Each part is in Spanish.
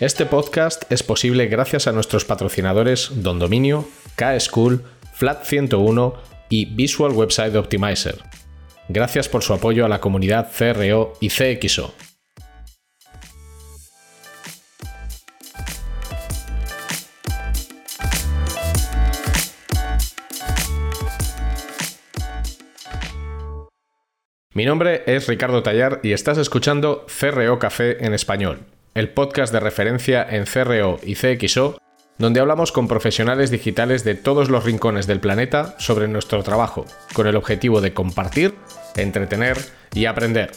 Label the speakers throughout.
Speaker 1: Este podcast es posible gracias a nuestros patrocinadores Don Dominio, K-School, Flat 101 y Visual Website Optimizer. Gracias por su apoyo a la comunidad CRO y CXO. Mi nombre es Ricardo Tallar y estás escuchando CRO Café en español, el podcast de referencia en CRO y CXO, donde hablamos con profesionales digitales de todos los rincones del planeta sobre nuestro trabajo, con el objetivo de compartir, entretener y aprender.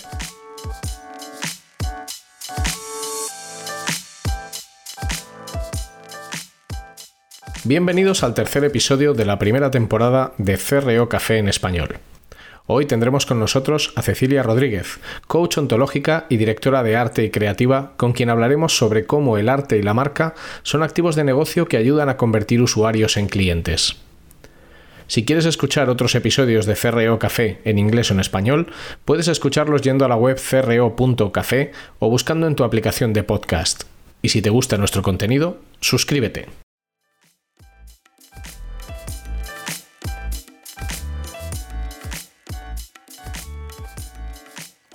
Speaker 1: Bienvenidos al tercer episodio de la primera temporada de CRO Café en español. Hoy tendremos con nosotros a Cecilia Rodríguez, coach ontológica y directora de arte y creativa, con quien hablaremos sobre cómo el arte y la marca son activos de negocio que ayudan a convertir usuarios en clientes. Si quieres escuchar otros episodios de CRO Café en inglés o en español, puedes escucharlos yendo a la web cro.café o buscando en tu aplicación de podcast. Y si te gusta nuestro contenido, suscríbete.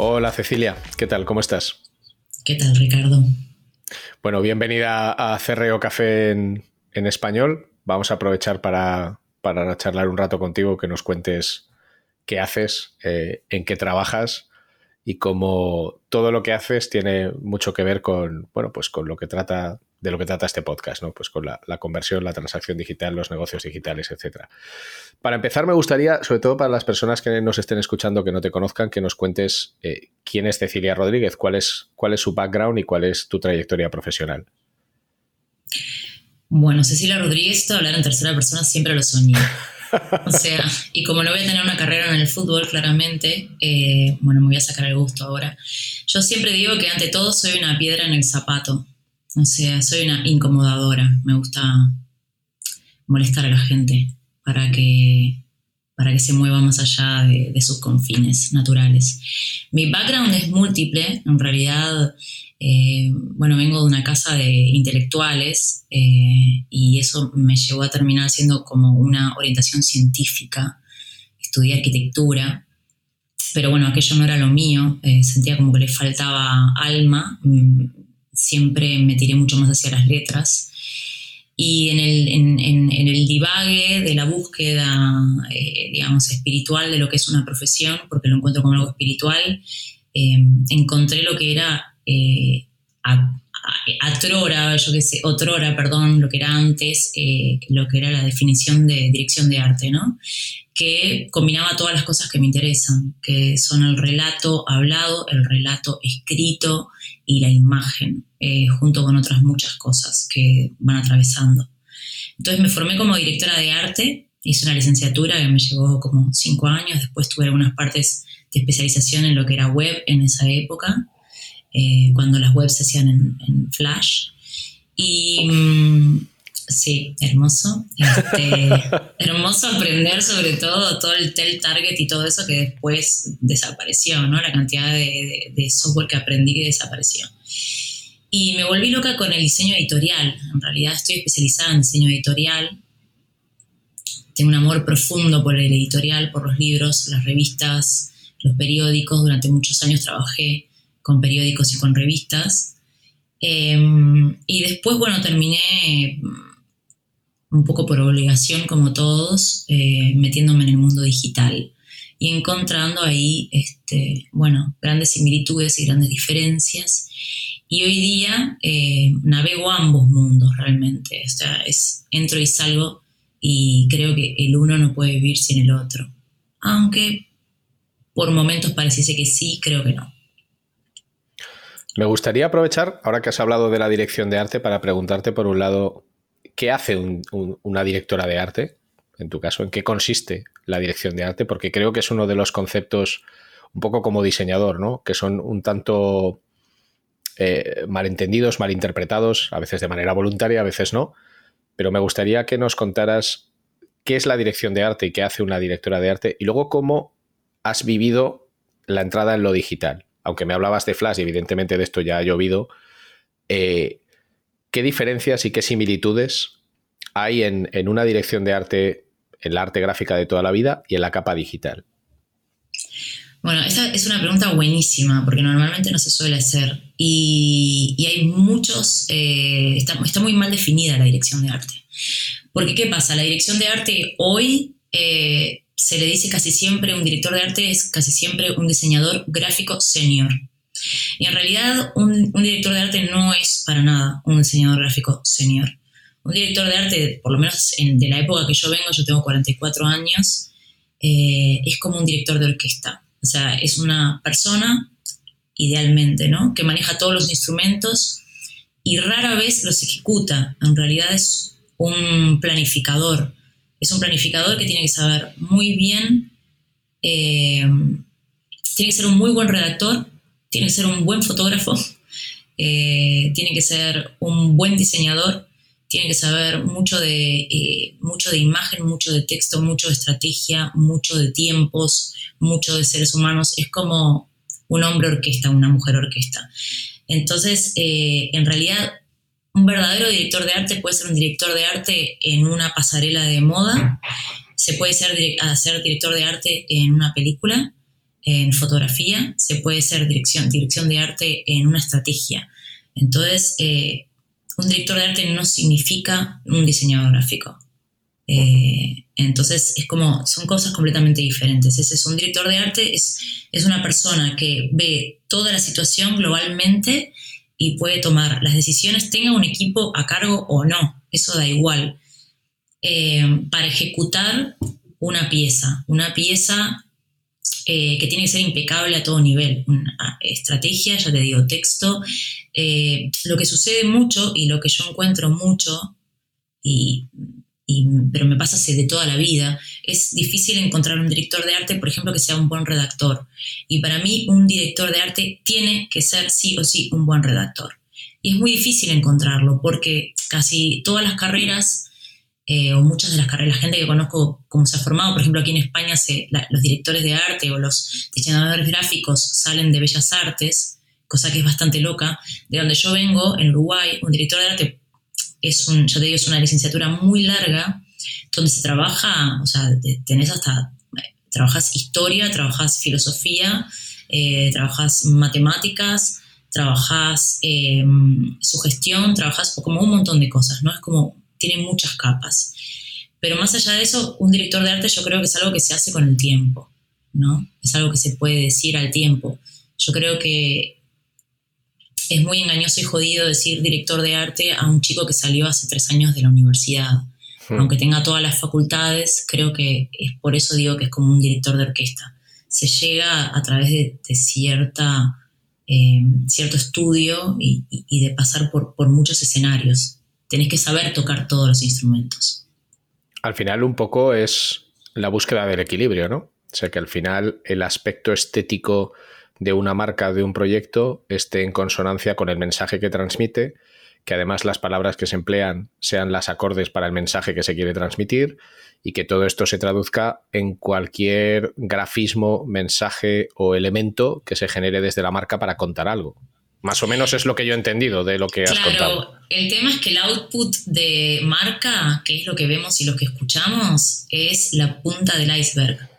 Speaker 1: Hola Cecilia, ¿qué tal? ¿Cómo estás?
Speaker 2: ¿Qué tal, Ricardo?
Speaker 1: Bueno, bienvenida a CRO Café en, español. Vamos a aprovechar para, charlar un rato contigo, que nos cuentes qué haces, eh, en qué trabajas y cómo todo lo que haces tiene mucho que ver con, bueno, pues con lo que trata de lo que trata este podcast, ¿no? Pues con la, conversión, la transacción digital, los negocios digitales, etcétera. Para empezar, me gustaría, sobre todo para las personas que nos estén escuchando que no te conozcan, que nos cuentes eh, quién es Cecilia Rodríguez, cuál es, cuál es su background y cuál es tu trayectoria profesional.
Speaker 2: Bueno, Cecilia Rodríguez, esto hablar en tercera persona siempre lo soñé. O sea, y como no voy a tener una carrera en el fútbol, claramente, eh, bueno, me voy a sacar el gusto ahora. Yo siempre digo que ante todo soy una piedra en el zapato. O sea, soy una incomodadora. Me gusta molestar a la gente para que, para que se mueva más allá de, sus confines naturales. Mi background es múltiple. En realidad, eh, bueno, vengo de una casa de intelectuales eh, y eso me llevó a terminar siendo como una orientación científica. Estudié arquitectura pero bueno, aquello no era lo mío, eh, sentía como que le faltaba alma, mm, siempre me tiré mucho más hacia las letras. Y en el, en, el divague de la búsqueda, eh, digamos, espiritual de lo que es una profesión, porque lo encuentro como algo espiritual, eh, encontré lo que era eh, atrora, yo qué sé, otrora, perdón, lo que era antes, eh, lo que era la definición de dirección de arte, ¿no? Que combinaba todas las cosas que me interesan, que son el relato hablado, el relato escrito y la imagen, eh, junto con otras muchas cosas que van atravesando. Entonces me formé como directora de arte, hice una licenciatura que me llevó como cinco años, después tuve algunas partes de especialización en lo que era web en esa época, eh, cuando las webs se hacían en, Flash. Y mm, sí, hermoso. Este, hermoso aprender sobre todo todo el tel target y todo eso que después desapareció, ¿no? La cantidad de, de software que aprendí que desapareció. Y me volví loca con el diseño editorial. En realidad estoy especializada en diseño editorial. Tengo un amor profundo por el editorial, por los libros, las revistas, los periódicos. Durante muchos años trabajé con periódicos y con revistas. Em, y después, bueno, terminé mm, un poco por obligación, como todos, eh, metiéndome en el mundo digital y encontrando ahí, este, bueno, grandes similitudes y grandes diferencias. Y hoy día eh, navego ambos mundos realmente. O es, entro y salgo y creo que el uno no puede vivir sin el otro. Aunque por momentos pareciese que sí, creo que no.
Speaker 1: Me gustaría aprovechar, ahora que has hablado de la dirección de arte, para preguntarte por un lado, ¿qué hace una directora de arte? En tu caso, ¿en qué consiste la dirección de arte? Porque creo que es uno de los conceptos, un poco como diseñador, ¿no? Que son un tanto eh, malentendidos, malinterpretados, a veces de manera voluntaria, a veces no. Pero me gustaría que nos contaras qué es la dirección de arte y qué hace una directora de arte y luego cómo has vivido la entrada en lo digital aunque me hablabas de Flash y evidentemente de esto ya ha llovido, eh, ¿qué diferencias y qué similitudes hay en, una dirección de arte, en la arte gráfica de toda la vida y en la capa digital?
Speaker 2: Bueno, esta es una pregunta buenísima, porque normalmente no se suele hacer. Y, hay muchos, eh, está, muy mal definida la dirección de arte. Porque, ¿qué pasa? La dirección de arte hoy eh, se le dice casi siempre, un director de arte es casi siempre un diseñador gráfico senior. Y en realidad un, director de arte no es para nada un diseñador gráfico senior. Un director de arte, por lo menos de la época que yo vengo, yo tengo 44 años, eh, es como un director de orquesta. O sea, es una persona, idealmente, ¿no? Que maneja todos los instrumentos y rara vez los ejecuta. En realidad es un planificador. Es un planificador que tiene que saber muy bien, eh, tiene que ser un muy buen redactor, tiene que ser un buen fotógrafo, eh, tiene que ser un buen diseñador, tiene que saber mucho de, eh, mucho de imagen, mucho de texto, mucho de estrategia, mucho de tiempos, mucho de seres humanos. Es como un hombre orquesta, una mujer orquesta. Entonces, en realidad, un verdadero director de arte puede ser un director de arte en una pasarela de moda, se puede ser, hacer director de arte en una película, en fotografía, se puede ser dirección, dirección de arte en una estrategia. Entonces, eh, un director de arte no significa un diseñador gráfico. Eh, entonces es como, son cosas completamente diferentes. Ese es un director de arte, es, es una persona que ve toda la situación globalmente y puede tomar las decisiones, tenga un equipo a cargo o no, eso da igual, eh, para ejecutar una pieza, una pieza eh, que tiene que ser impecable a todo nivel. Una estrategia, ya te digo, texto. Eh, lo que sucede mucho y lo que yo encuentro mucho, y, pero me pasa de toda la vida, es difícil encontrar un director de arte, por ejemplo, que sea un buen redactor. Y para mí un director de arte tiene que ser sí o sí un buen redactor. Y es muy difícil encontrarlo porque casi todas las carreras eh, o muchas de las carreras, gente que conozco como se ha formado, por ejemplo aquí en España se, los directores de arte o los diseñadores gráficos salen de bellas artes, cosa que es bastante loca. De donde yo vengo, en Uruguay, un director de arte es un, ya te digo, es una licenciatura muy larga, donde se trabaja, o sea, tenés hasta, trabajas historia, trabajas filosofía, eh, trabajas matemáticas, trabajas eh, sugestión, trabajas como un montón de cosas, ¿no? Es como tiene muchas capas. Pero más allá de eso, un director de arte yo creo que es algo que se hace con el tiempo, ¿no? Es algo que se puede decir al tiempo. Yo creo que es muy engañoso y jodido decir director de arte a un chico que salió hace tres años de la universidad. Hmm. Aunque tenga todas las facultades, creo que es por eso digo que es como un director de orquesta. Se llega a través de, cierta, eh, cierto estudio y, de pasar por, por muchos escenarios tenés que saber tocar todos los instrumentos.
Speaker 1: Al final un poco es la búsqueda del equilibrio, ¿no? O sea que al final el aspecto estético de una marca, de un proyecto, esté en consonancia con el mensaje que transmite, que además las palabras que se emplean sean las acordes para el mensaje que se quiere transmitir y que todo esto se traduzca en cualquier grafismo, mensaje o elemento que se genere desde la marca para contar algo. Más o menos es lo que yo he entendido de lo que has contado.
Speaker 2: El tema es que el output de marca, que es lo que vemos y lo que escuchamos, es la punta del iceberg.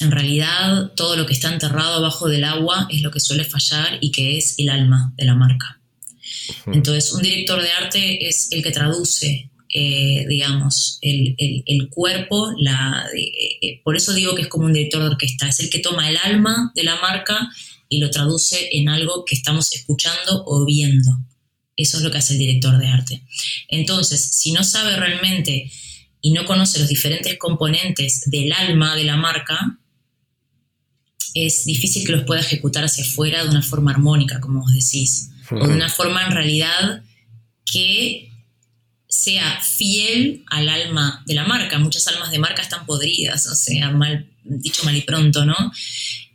Speaker 2: En realidad, todo lo que está enterrado abajo del agua es lo que suele fallar y que es el alma de la marca. Entonces, un director de arte es el que traduce, eh, digamos, el, cuerpo, la, eh, eh, por eso digo que es como un director de orquesta, es el que toma el alma de la marca y lo traduce en algo que estamos escuchando o viendo. Eso es lo que hace el director de arte. Entonces, si no sabe realmente y no conoce los diferentes componentes del alma de la marca, es difícil que los pueda ejecutar hacia afuera de una forma armónica, como vos decís, o de una forma en realidad que sea fiel al alma de la marca. Muchas almas de marca están podridas, o sea, mal, dicho mal y pronto, ¿no?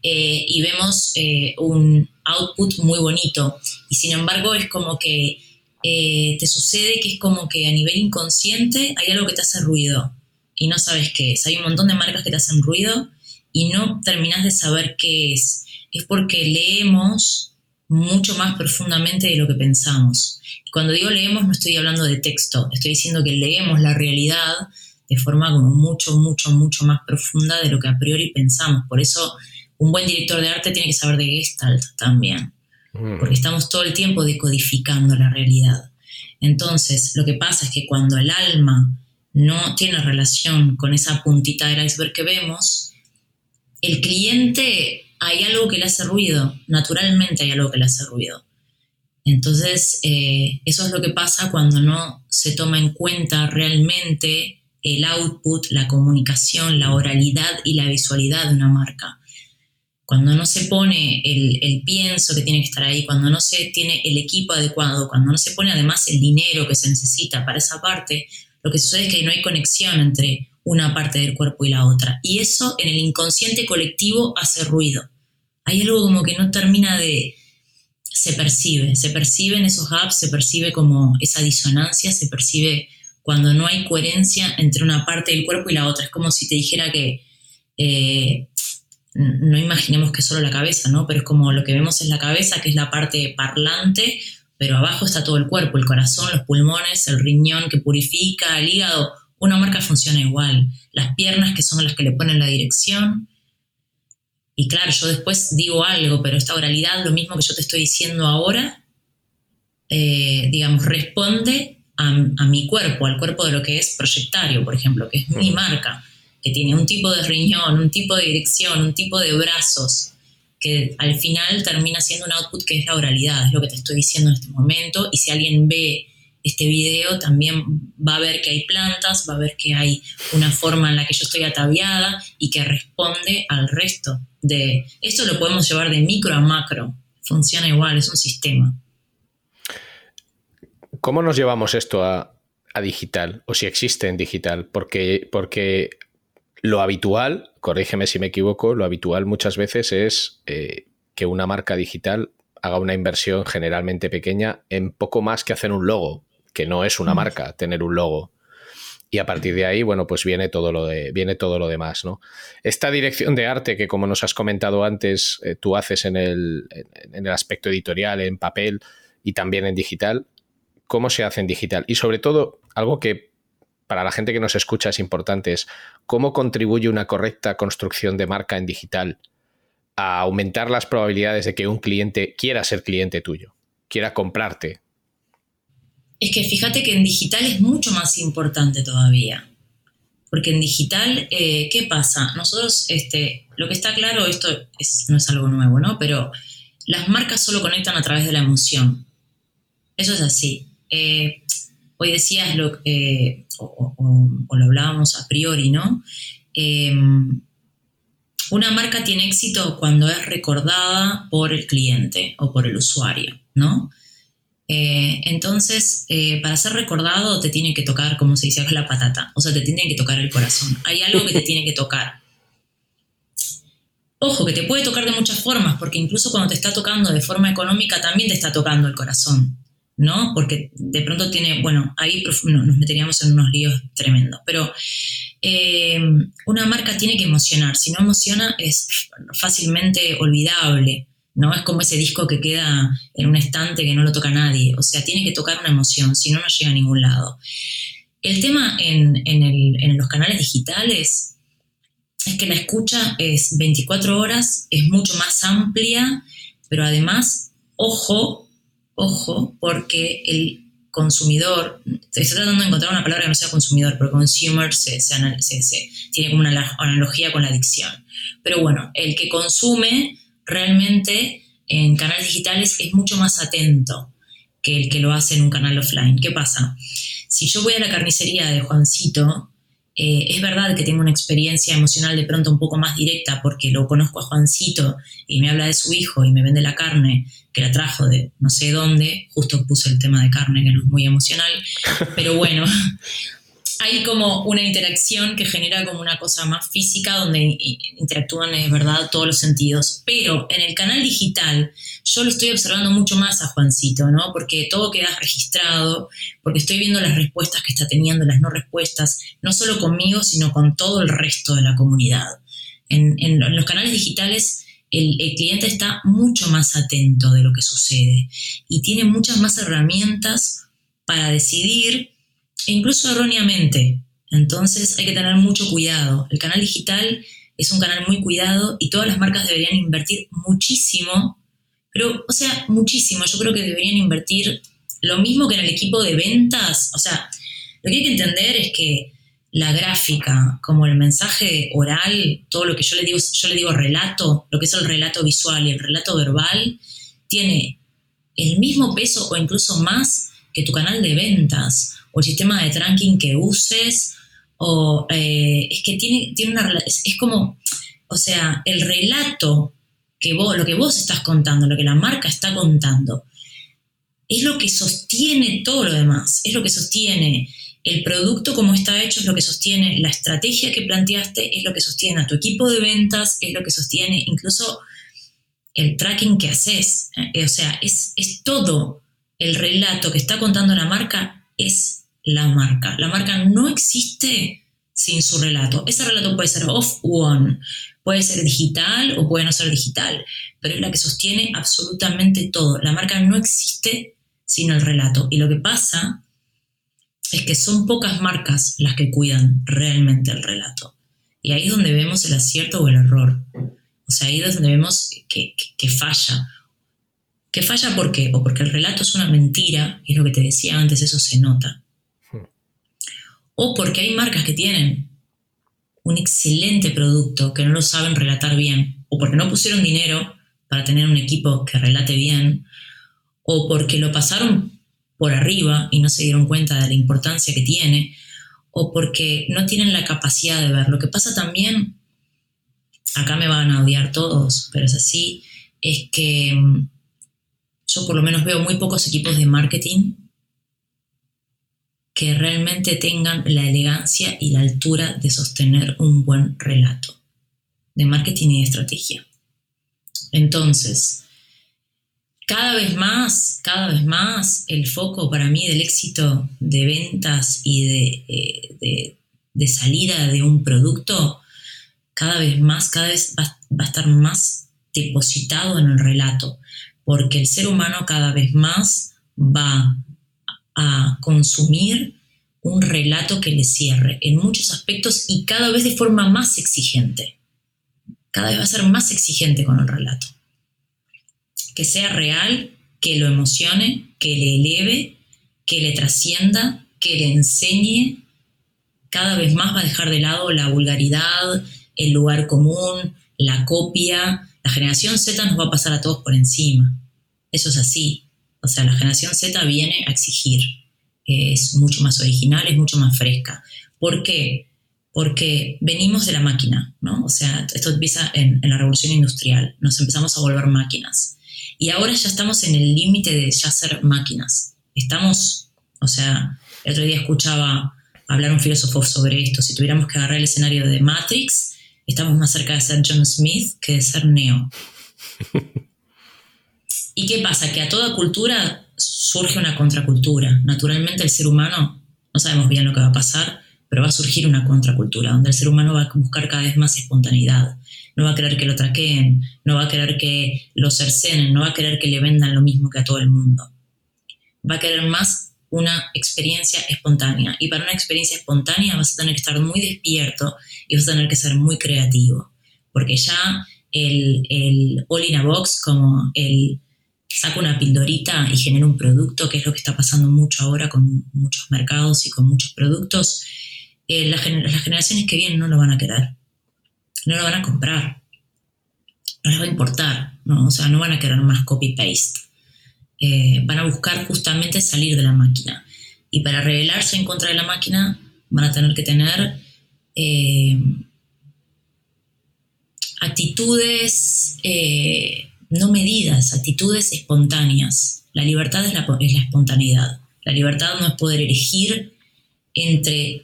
Speaker 2: Eh, y vemos eh, un output muy bonito. Y sin embargo es como que eh, te sucede que es como que a nivel inconsciente hay algo que te hace ruido y no sabes qué es. Hay un montón de marcas que te hacen ruido y no terminas de saber qué es. Es porque leemos mucho más profundamente de lo que pensamos. cuando digo leemos no estoy hablando de texto, estoy diciendo que leemos la realidad de forma como mucho, mucho, mucho más profunda de lo que a priori pensamos. Por eso un buen director de arte tiene que saber de Gestalt también, mm. porque estamos todo el tiempo decodificando la realidad. Entonces, lo que pasa es que cuando el alma no tiene relación con esa puntita del iceberg que vemos, el cliente hay algo que le hace ruido, naturalmente hay algo que le hace ruido. Entonces, eh, eso es lo que pasa cuando no se toma en cuenta realmente el output, la comunicación, la oralidad y la visualidad de una marca. Cuando no se pone el, el, pienso que tiene que estar ahí, cuando no se tiene el equipo adecuado, cuando no se pone además el dinero que se necesita para esa parte, lo que sucede es que no hay conexión entre una parte del cuerpo y la otra. Y eso en el inconsciente colectivo hace ruido. Hay algo como que no termina de... Se percibe, se percibe en esos gaps, se percibe como esa disonancia, se percibe cuando no hay coherencia entre una parte del cuerpo y la otra. Es como si te dijera que, eh, no imaginemos que es solo la cabeza, ¿no? Pero es como lo que vemos es la cabeza, que es la parte parlante, pero abajo está todo el cuerpo, el corazón, los pulmones, el riñón que purifica, el hígado. Una marca funciona igual. Las piernas que son las que le ponen la dirección. Y claro, yo después digo algo, pero esta oralidad, lo mismo que yo te estoy diciendo ahora, eh, digamos, responde a, mi cuerpo, al cuerpo de lo que es proyectario, por ejemplo, que es mi marca, que tiene un tipo de riñón, un tipo de dirección, un tipo de brazos, que al final termina siendo un output que es la oralidad, es lo que te estoy diciendo en este momento, y si alguien ve este video también va a ver que hay plantas, va a ver que hay una forma en la que yo estoy ataviada y que responde al resto de... Esto lo podemos llevar de micro a macro, funciona igual, es un sistema.
Speaker 1: ¿Cómo nos llevamos esto a, digital? O si existe en digital. Porque, porque lo habitual, corrígeme si me equivoco, lo habitual muchas veces es eh, que una marca digital haga una inversión generalmente pequeña en poco más que hacer un logo, que no es una mm. marca tener un logo. Y a partir de ahí, bueno, pues viene todo lo, de, viene todo lo demás, ¿no? Esta dirección de arte que, como nos has comentado antes, eh, tú haces en el, en el aspecto editorial, en papel y también en digital, cómo se hace en digital y sobre todo algo que para la gente que nos escucha es importante es cómo contribuye una correcta construcción de marca en digital a aumentar las probabilidades de que un cliente quiera ser cliente tuyo, quiera comprarte.
Speaker 2: Es que fíjate que en digital es mucho más importante todavía. Porque en digital, eh, ¿qué pasa? Nosotros, este, lo que está claro, esto no es algo nuevo, ¿no? Pero las marcas solo conectan a través de la emoción. Eso es así. Eh, hoy decías lo eh, o, lo hablábamos a priori, ¿no? Em, una marca tiene éxito cuando es recordada por el cliente o por el usuario, ¿no? Eh, entonces, para ser recordado te tiene que tocar, como se dice, la patata, o sea, te tiene que tocar el corazón. Hay algo que te tiene que tocar. Ojo, que te puede tocar de muchas formas, porque incluso cuando te está tocando de forma económica también te está tocando el corazón. ¿no? Porque de pronto tiene, bueno, ahí nos meteríamos en unos líos tremendos, pero eh, una marca tiene que emocionar, si no emociona es fácilmente olvidable, ¿no? Es como ese disco que queda en un estante que no lo toca nadie, o sea, tiene que tocar una emoción, si no, no llega a ningún lado. El tema en, en los canales digitales es que la escucha es 24 horas, es mucho más amplia, pero además, ojo, ojo, porque el consumidor, estoy tratando de encontrar una palabra que no sea consumidor, pero consumer se, tiene como una analogía con la adicción. Pero bueno, el que consume realmente en canales digitales es mucho más atento que el que lo hace en un canal offline. ¿Qué pasa? Si yo voy a la carnicería de Juancito, eh, es verdad que tengo una experiencia emocional de pronto un poco más directa porque lo conozco a Juancito y me habla de su hijo y me vende la carne que la trajo de no sé dónde, justo puse el tema de carne que no es muy emocional, pero bueno, hay como una interacción que genera como una cosa más física donde interactúan es verdad todos los sentidos. Pero en el canal digital yo lo estoy observando mucho más a Juancito, ¿no? Porque todo queda registrado, porque estoy viendo las respuestas que está teniendo, las no respuestas, no solo conmigo, sino con todo el resto de la comunidad. En, en los canales digitales el, cliente está mucho más atento de lo que sucede y tiene muchas más herramientas para decidir, e incluso erróneamente. Entonces hay que tener mucho cuidado. El canal digital es un canal muy cuidado y todas las marcas deberían invertir muchísimo, pero, o sea, muchísimo. Yo creo que deberían invertir lo mismo que en el equipo de ventas. O sea, lo que hay que entender es que la gráfica, como el mensaje oral, todo lo que yo le digo, yo le digo relato, lo que es el relato visual y el relato verbal, tiene el mismo peso o incluso más que tu canal de ventas o el sistema de tracking que uses o eh, es que tiene, tiene una es, es como, o sea, el relato que vos, lo que vos estás contando, lo que la marca está contando, es lo que sostiene todo lo demás, es lo que sostiene el producto como está hecho es lo que sostiene la estrategia que planteaste, es lo que sostiene a tu equipo de ventas, es lo que sostiene incluso el tracking que haces. Eh, o sea, es, es todo el relato que está contando la marca, es la marca. La marca no existe sin su relato. Ese relato puede ser off o on, puede ser digital o puede no ser digital, pero es la que sostiene absolutamente todo. La marca no existe sin el relato. Y lo que pasa es que son pocas marcas las que cuidan realmente el relato. Y ahí es donde vemos el acierto o el error. O sea, ahí es donde vemos que, falla. ¿Que falla por qué? O porque el relato es una mentira, y es lo que te decía antes, eso se nota. O porque hay marcas que tienen un excelente producto que no lo saben relatar bien, o porque no pusieron dinero para tener un equipo que relate bien, o porque lo pasaron por arriba y no se dieron cuenta de la importancia que tiene, o porque no tienen la capacidad de ver. Lo que pasa también, acá me van a odiar todos, pero es así, es que mm, yo por lo menos veo muy pocos equipos de marketing que realmente tengan la elegancia y la altura de sostener un buen relato de marketing y de estrategia. Entonces, cada vez más, cada vez más, el foco para mí del éxito de ventas y de, eh, salida de un producto, cada vez más, cada vez va, a estar más depositado en el relato, porque el ser humano cada vez más va a consumir un relato que le cierre en muchos aspectos y cada vez de forma más exigente. Cada vez va a ser más exigente con el relato que sea real, que lo emocione, que le eleve, que le trascienda, que le enseñe. Cada vez más va a dejar de lado la vulgaridad, el lugar común, la copia. La generación Z nos va a pasar a todos por encima. Eso es así. O sea, la generación Z viene a exigir. Es mucho más original, es mucho más fresca. ¿Por qué? Porque venimos de la máquina, ¿no? O sea, esto empieza en, en la revolución industrial. Nos empezamos a volver máquinas y ahora ya estamos en el límite de ya ser máquinas. Estamos, o sea, el otro día escuchaba hablar un filósofo sobre esto. Si tuviéramos que agarrar el escenario de Matrix, estamos más cerca de ser John Smith que de ser Neo. ¿Y qué pasa? Que a toda cultura surge una contracultura. Naturalmente el ser humano, no sabemos bien lo que va a pasar, pero va a surgir una contracultura, donde el ser humano va a buscar cada vez más espontaneidad, no va a querer que lo traqueen, no va a querer que lo cercenen, no va a querer que le vendan lo mismo que a todo el mundo. Va a querer más una experiencia espontánea. Y para una experiencia espontánea vas a tener que estar muy despierto y vas a tener que ser muy creativo. Porque ya el, el all in a box, como el saco una pildorita y genera un producto, que es lo que está pasando mucho ahora con muchos mercados y con muchos productos, eh, las generaciones que vienen no lo van a querer no lo van a comprar, no les va a importar, ¿no? o sea, no van a querer más copy-paste. Eh, van a buscar justamente salir de la máquina. Y para rebelarse en contra de la máquina van a tener que tener eh, actitudes eh, no medidas, actitudes espontáneas. La libertad es la, es la espontaneidad. La libertad no es poder elegir entre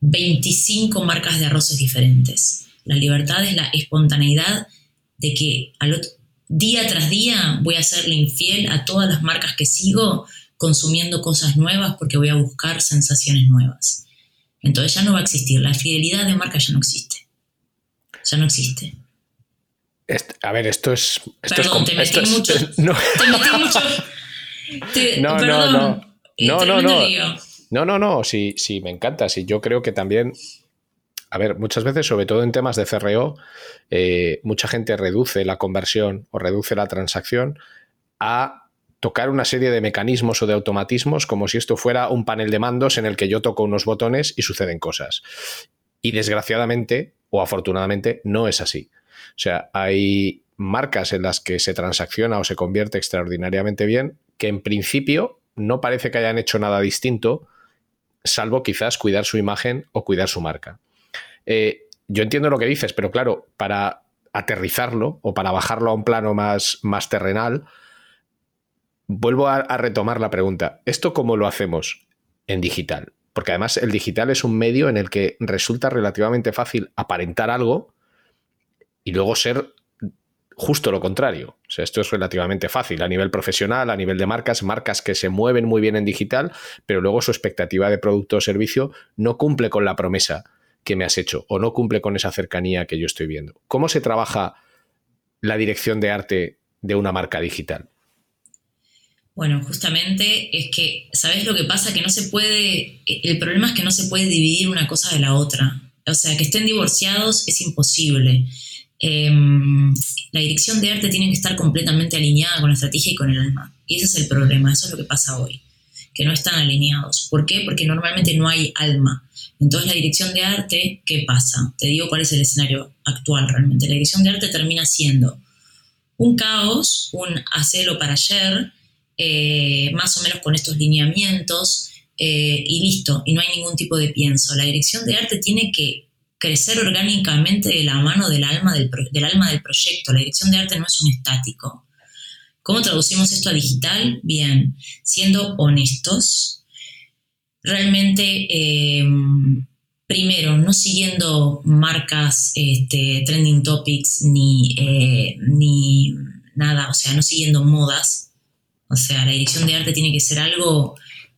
Speaker 2: 25 marcas de arroces diferentes. La libertad es la espontaneidad de que al día tras día voy a serle infiel a todas las marcas que sigo consumiendo cosas nuevas porque voy a buscar sensaciones nuevas. Entonces ya no va a existir. La fidelidad de marca ya no existe. Ya no existe.
Speaker 1: a ver, esto es. Esto
Speaker 2: Perdón,
Speaker 1: es,
Speaker 2: te metí
Speaker 1: esto es-
Speaker 2: mucho.
Speaker 1: no.
Speaker 2: Te metí mucho. Te-
Speaker 1: No, no,
Speaker 2: perdón.
Speaker 1: no.
Speaker 2: Eh,
Speaker 1: No, no,
Speaker 2: tremendo
Speaker 1: no.
Speaker 2: lío.
Speaker 1: No, no, no, sí, sí, me encanta. Sí, yo creo que también, a ver, muchas veces, sobre todo en temas de CRO, eh, mucha gente reduce la conversión o reduce la transacción a tocar una serie de mecanismos o de automatismos como si esto fuera un panel de mandos en el que yo toco unos botones y suceden cosas. Y desgraciadamente o afortunadamente no es así. O sea, hay marcas en las que se transacciona o se convierte extraordinariamente bien que en principio no parece que hayan hecho nada distinto, salvo quizás cuidar su imagen o cuidar su marca. Eh, yo entiendo lo que dices, pero claro, para aterrizarlo o para bajarlo a un plano más, terrenal, vuelvo a, a retomar la pregunta. ¿Esto cómo lo hacemos en digital? Porque además el digital es un medio en el que resulta relativamente fácil aparentar algo y luego ser justo lo contrario. O sea, esto es relativamente fácil a nivel profesional, a nivel de marcas, marcas que se mueven muy bien en digital, pero luego su expectativa de producto o servicio no cumple con la promesa que me has hecho o no cumple con esa cercanía que yo estoy viendo. ¿Cómo se trabaja la dirección de arte de una marca digital?
Speaker 2: Bueno, justamente es que, ¿sabes lo que pasa? Que no se puede, el problema es que no se puede dividir una cosa de la otra. O sea, que estén divorciados es imposible. Eh, la dirección de arte tiene que estar completamente alineada con la estrategia y con el alma. Y ese es el problema, eso es lo que pasa hoy, que no están alineados. ¿Por qué? Porque normalmente no hay alma. Entonces la dirección de arte, ¿qué pasa? Te digo cuál es el escenario actual realmente. La dirección de arte termina siendo un caos, un hacelo para ayer, eh, más o menos con estos lineamientos, eh, y listo, y no hay ningún tipo de pienso. La dirección de arte tiene que crecer orgánicamente de la mano del alma del, del alma del proyecto. La dirección de arte no es un estático. ¿Cómo traducimos esto a digital? Bien, siendo honestos, realmente, eh, primero, no siguiendo marcas, este, trending topics, ni, eh, ni nada, o sea, no siguiendo modas. O sea, la dirección de arte tiene que ser algo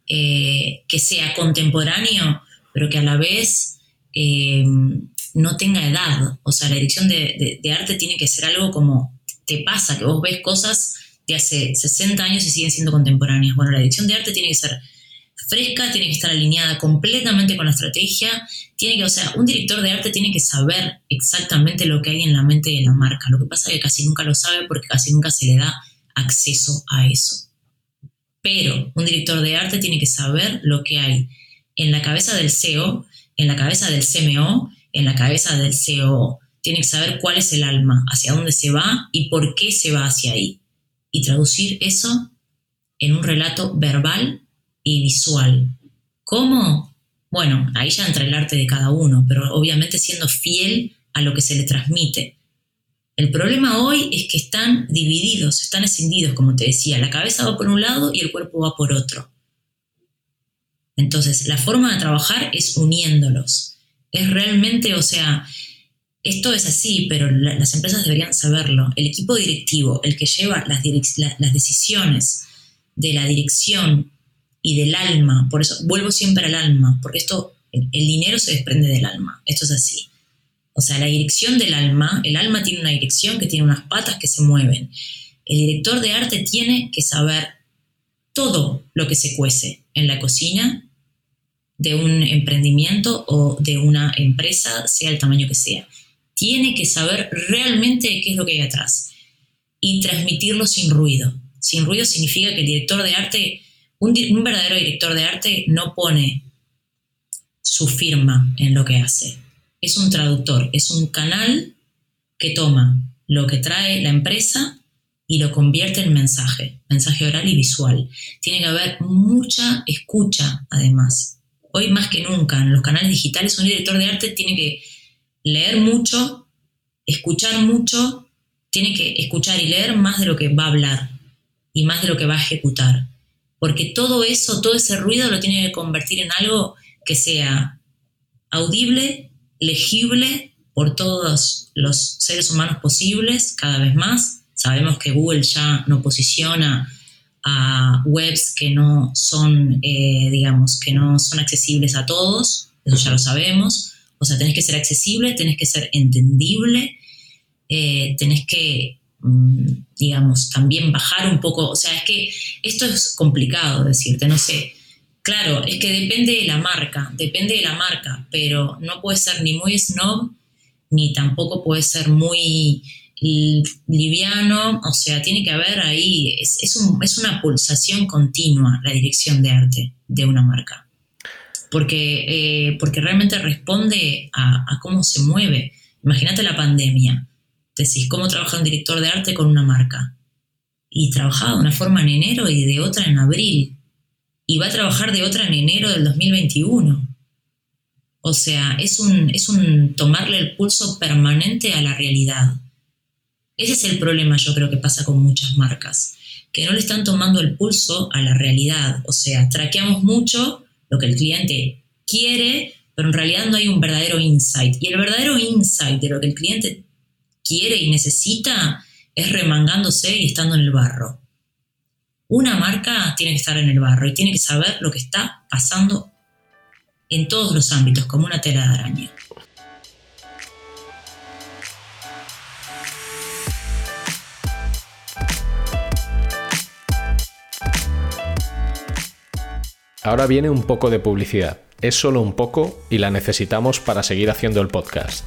Speaker 2: eh, que sea contemporáneo, pero que a la vez no tenga edad. O sea, la dirección de, de, de, arte tiene que ser algo como te pasa, que vos ves cosas de hace 60 años y siguen siendo contemporáneas. Bueno, la dirección de arte tiene que ser fresca, tiene que estar alineada completamente con la estrategia, tiene que, o sea, un director de arte tiene que saber exactamente lo que hay en la mente de la marca. Lo que pasa es que casi nunca lo sabe porque casi nunca se le da acceso a eso. Pero un director de arte tiene que saber lo que hay en la cabeza del CEO, en la cabeza del CMO, en la cabeza del COO. Tiene que saber cuál es el alma, hacia dónde se va y por qué se va hacia ahí. Y traducir eso en un relato verbal visual. ¿Cómo? Bueno, ahí ya entra el arte de cada uno, pero obviamente siendo fiel a lo que se le transmite. El problema hoy es que están divididos, están escindidos, como te decía. La cabeza va por un lado y el cuerpo va por otro. Entonces, la forma de trabajar es uniéndolos. Es realmente, o sea, esto es así, pero la, las empresas deberían saberlo. El equipo directivo, el que lleva las, la, las decisiones de la dirección y del alma, por eso vuelvo siempre al alma, porque esto, el, dinero se desprende del alma. Esto es así. O sea, la dirección del alma, el alma tiene una dirección que tiene unas patas que se mueven. El director de arte tiene que saber todo lo que se cuece en la cocina de un emprendimiento o de una empresa, sea el tamaño que sea. Tiene que saber realmente qué es lo que hay atrás y transmitirlo sin ruido. Sin ruido significa que el director de arte, un, verdadero director de arte no pone su firma en lo que hace es un traductor, es un canal que toma lo que trae la empresa y lo convierte en mensaje, mensaje oral y visual. Tiene que haber mucha escucha, además. Hoy más que nunca, en los canales digitales, un director de arte tiene que leer mucho, escuchar mucho, tiene que escuchar y leer más de lo que va a hablar y más de lo que va a ejecutar. Porque todo eso, todo ese ruido lo tiene que convertir en algo que sea audible, legible por todos los seres humanos posibles cada vez más. Sabemos que Google ya no posiciona a webs que no son, eh, digamos, que no son accesibles a todos, eso ya lo sabemos. O sea, tenés que ser accesible, tenés que ser entendible eh, tenés que, digamos, también bajar un poco. O sea, es que esto es complicado decirte, no sé. Claro, es que depende de la marca, depende de la marca, pero no puede ser ni muy snob, ni tampoco puede ser muy liviano, o sea, tiene que haber ahí, es, es, una pulsación continua la dirección de arte de una marca, porque, eh, porque realmente responde a, cómo se mueve. Imagínate la pandemia, decís, ¿cómo trabaja un director de arte con una marca? Y trabajaba de una forma en enero y de otra en abril, y va a trabajar de otra en enero del 2021. O sea, es un, es un tomarle el pulso permanente a la realidad. Ese es el problema, yo creo que pasa con muchas marcas, que no le están tomando el pulso a la realidad. O sea, traqueamos mucho lo que el cliente quiere, pero en realidad no hay un verdadero insight. Y el verdadero insight de lo que el cliente quiere y necesita es remangándose y estando en el barro. Una marca tiene que estar en el barro y tiene que saber lo que está pasando en todos los ámbitos, como una tela de araña.
Speaker 1: Ahora viene un poco de publicidad. Es solo un poco y la necesitamos para seguir haciendo el podcast.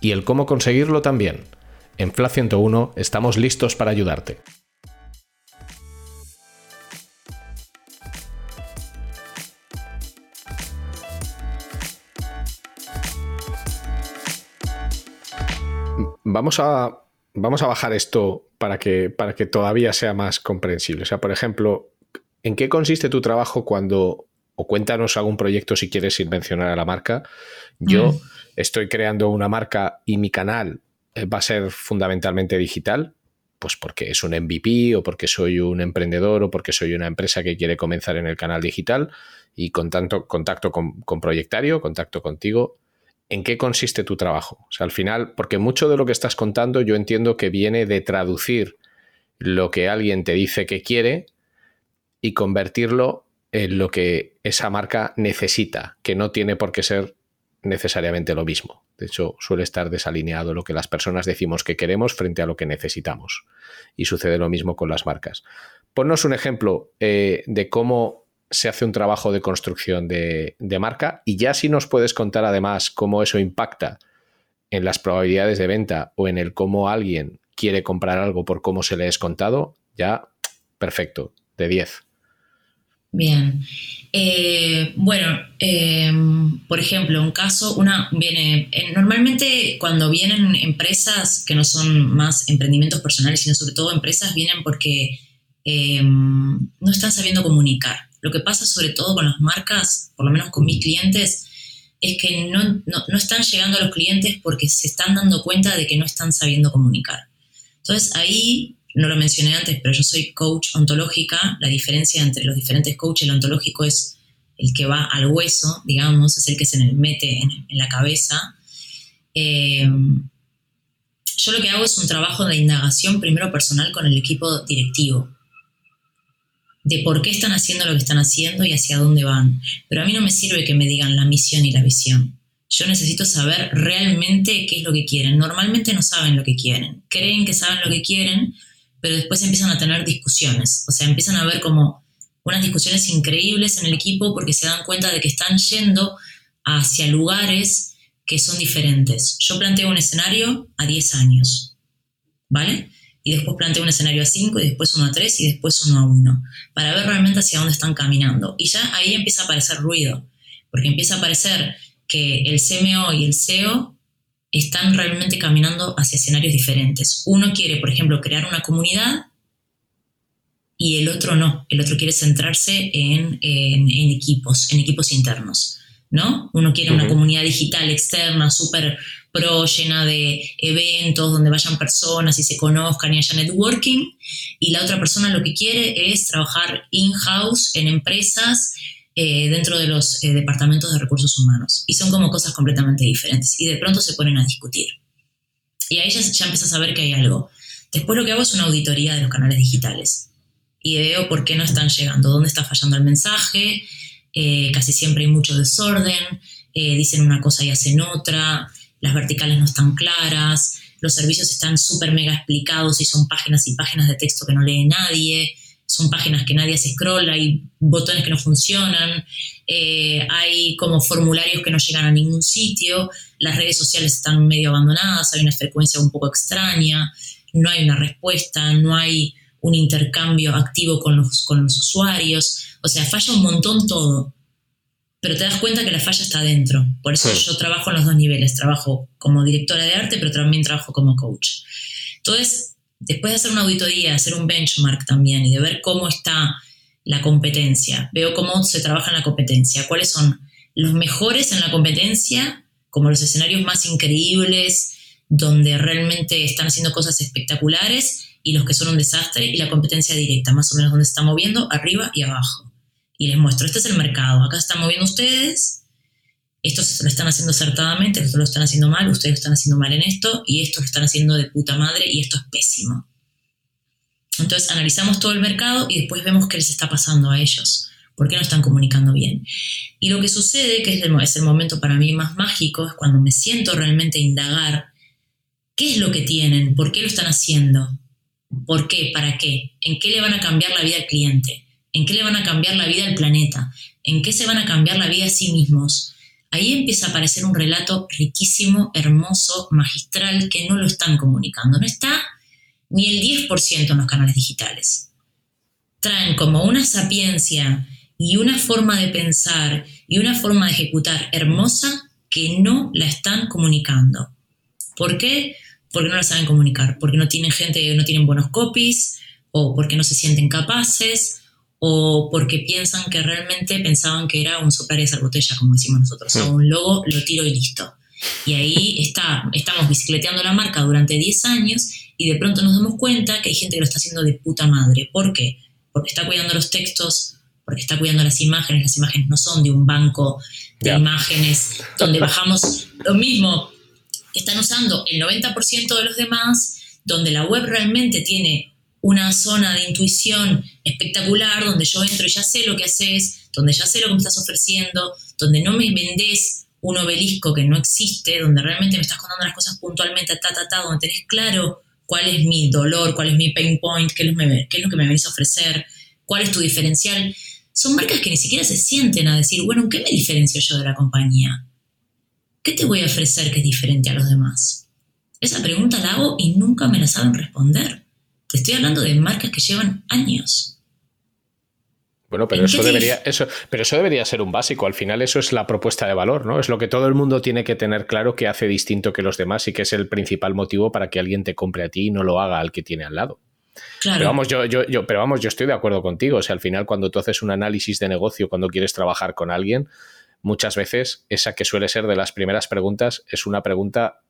Speaker 1: y el cómo conseguirlo también. En FLA 101 estamos listos para ayudarte. vamos a, vamos a bajar esto para que, para que todavía sea más comprensible. O sea, por ejemplo, ¿en qué consiste tu trabajo cuando, o cuéntanos algún proyecto si quieres sin mencionar a la marca? Yo mm. estoy creando una marca y mi canal eh, va a ser fundamentalmente digital, pues porque es un MVP o porque soy un emprendedor o porque soy una empresa que quiere comenzar en el canal digital y con tanto contacto con, con Proyectario, contacto contigo ¿en qué consiste tu trabajo? O sea, al final, porque mucho de lo que estás contando yo entiendo que viene de traducir lo que alguien te dice que quiere y convertirlo lo que esa marca necesita, que no tiene por qué ser necesariamente lo mismo. De hecho, suele estar desalineado lo que las personas decimos que queremos frente a lo que necesitamos. Y sucede lo mismo con las marcas. Ponnos un ejemplo eh, de cómo se hace un trabajo de construcción de, marca y ya si nos puedes contar además cómo eso impacta en las probabilidades de venta o en el cómo alguien quiere comprar algo por cómo se le es contado, ya perfecto, de 10.
Speaker 2: Bien. Eh, bueno, em, por ejemplo, un caso, una viene, normalmente cuando vienen empresas que no son más emprendimientos personales, sino sobre todo empresas, vienen porque em, no están sabiendo comunicar. Lo que pasa sobre todo con las marcas, por lo menos con mis clientes, es que no, están llegando a los clientes porque se están dando cuenta de que no están sabiendo comunicar. Entonces ahí, no lo mencioné antes, pero yo soy coach ontológica, la diferencia entre los diferentes coaches, el ontológico es el que va al hueso, digamos, es el que se mete en, la cabeza. Eh, yo lo que hago es un trabajo de indagación primero personal con el equipo directivo de por qué están haciendo lo que están haciendo y hacia dónde van. Pero a mí no me sirve que me digan la misión y la visión. Yo necesito saber realmente qué es lo que quieren. Normalmente no saben lo que quieren. Creen que saben lo que quieren, pero después empiezan a tener discusiones. O sea, empiezan a ver como unas discusiones increíbles en el equipo porque se dan cuenta de que están yendo hacia lugares que son diferentes. Yo planteo un escenario a 10 años, ¿vale? y después planteo un escenario a 5 y después uno a 3 y después uno a 1, para ver realmente hacia dónde están caminando. Y ya ahí empieza a aparecer ruido, porque empieza a aparecer que el CMO y el CEO están realmente caminando hacia escenarios diferentes. Uno quiere, por ejemplo, crear una comunidad y el otro no, el otro quiere centrarse en, equipos, en equipos internos, ¿no? Uno quiere una comunidad digital externa súper pro, llena de eventos donde vayan personas y se conozcan y haya networking, y la otra persona lo que quiere es trabajar in-house en empresas eh, dentro de los eh, departamentos de recursos humanos. Y son como cosas completamente diferentes. Y de pronto se ponen a discutir. Y ahí ya, ya empiezas a ver que hay algo. Después lo que hago es una auditoría de los canales digitales. Y veo por qué no están llegando, dónde está fallando el mensaje. Eh, casi siempre hay mucho desorden. dicen una cosa y hacen otra. Las verticales no están claras. Los servicios están súper mega explicados y son páginas y páginas de texto que no lee nadie son páginas que nadie se scrolla, hay botones que no funcionan, eh, hay como formularios que no llegan a ningún sitio, las redes sociales están medio abandonadas, hay una frecuencia un poco extraña, no hay una respuesta, no hay un intercambio activo con los, con los usuarios, o sea, falla un montón todo, pero te das cuenta que la falla está adentro, por eso yo trabajo en los dos niveles, trabajo como directora de arte, pero también trabajo como coach. Entonces, después de hacer una auditoría, hacer un benchmark también y de ver cómo está la competencia, veo cómo se trabaja en la competencia, cuáles son los mejores en la competencia, como los escenarios más increíbles, donde realmente están haciendo cosas espectaculares y los que son un desastre y la competencia directa, más o menos donde se está moviendo arriba y abajo. Y les muestro, este es el mercado, acá se están moviendo ustedes, estos lo están haciendo acertadamente, estos lo están haciendo mal, ustedes lo están haciendo mal en esto y estos lo están haciendo de puta madre y esto es pésimo. Entonces analizamos todo el mercado y después vemos qué les está pasando a ellos, por qué no están comunicando bien. Y lo que sucede, que es el, es el momento para mí más mágico, es cuando me siento realmente a indagar qué es lo que tienen, por qué lo están haciendo, por qué, para qué, en qué le van a cambiar la vida al cliente, en qué le van a cambiar la vida al planeta, en qué se van a cambiar la vida a sí mismos ahí empieza a aparecer un relato riquísimo, hermoso, magistral, que no lo están comunicando. No está ni el 10% en los canales digitales. Traen como una sapiencia y una forma de pensar y una forma de ejecutar hermosa que no la están comunicando. ¿Por qué? Porque no la saben comunicar, porque no tienen gente, no tienen buenos copies, o porque no se sienten capaces, o porque piensan que realmente pensaban que era un soplar y hacer botella, como decimos nosotros, o un logo, lo tiro y listo. Y ahí está, estamos bicicleteando la marca durante 10 años y de pronto nos damos cuenta que hay gente que lo está haciendo de puta madre. ¿Por qué? Porque está cuidando los textos, porque está cuidando las imágenes, las imágenes no son de un banco de imágenes donde bajamos lo mismo. Están usando el 90% de los demás, donde la web realmente tiene una zona de intuición espectacular donde yo entro y ya sé lo que haces, donde ya sé lo que me estás ofreciendo, donde no me vendés un obelisco que no existe, donde realmente me estás contando las cosas puntualmente, ta, ta, ta, donde tenés claro cuál es mi dolor, cuál es mi pain point, qué es lo, lo que me venís a ofrecer, cuál es tu diferencial. Son marcas que ni siquiera se sienten a decir, bueno, ¿qué me diferencio yo de la compañía? ¿Qué te voy a ofrecer que es diferente a los demás? Esa pregunta la hago y nunca me la saben responder. Te estoy hablando de marcas que llevan años.
Speaker 1: Bueno, pero eso debería, eso, pero eso debería ser un básico. Al final, eso es la propuesta de valor, ¿no? Es lo que todo el mundo tiene que tener claro que hace distinto que los demás y que es el principal motivo para que alguien te compre a ti y no lo haga al que tiene al lado. Claro. Pero vamos, yo, yo, pero vamos, yo estoy de acuerdo contigo. O sea, al final, cuando tú haces un análisis de negocio, cuando quieres trabajar con alguien, muchas veces esa que suele ser de las primeras preguntas es una pregunta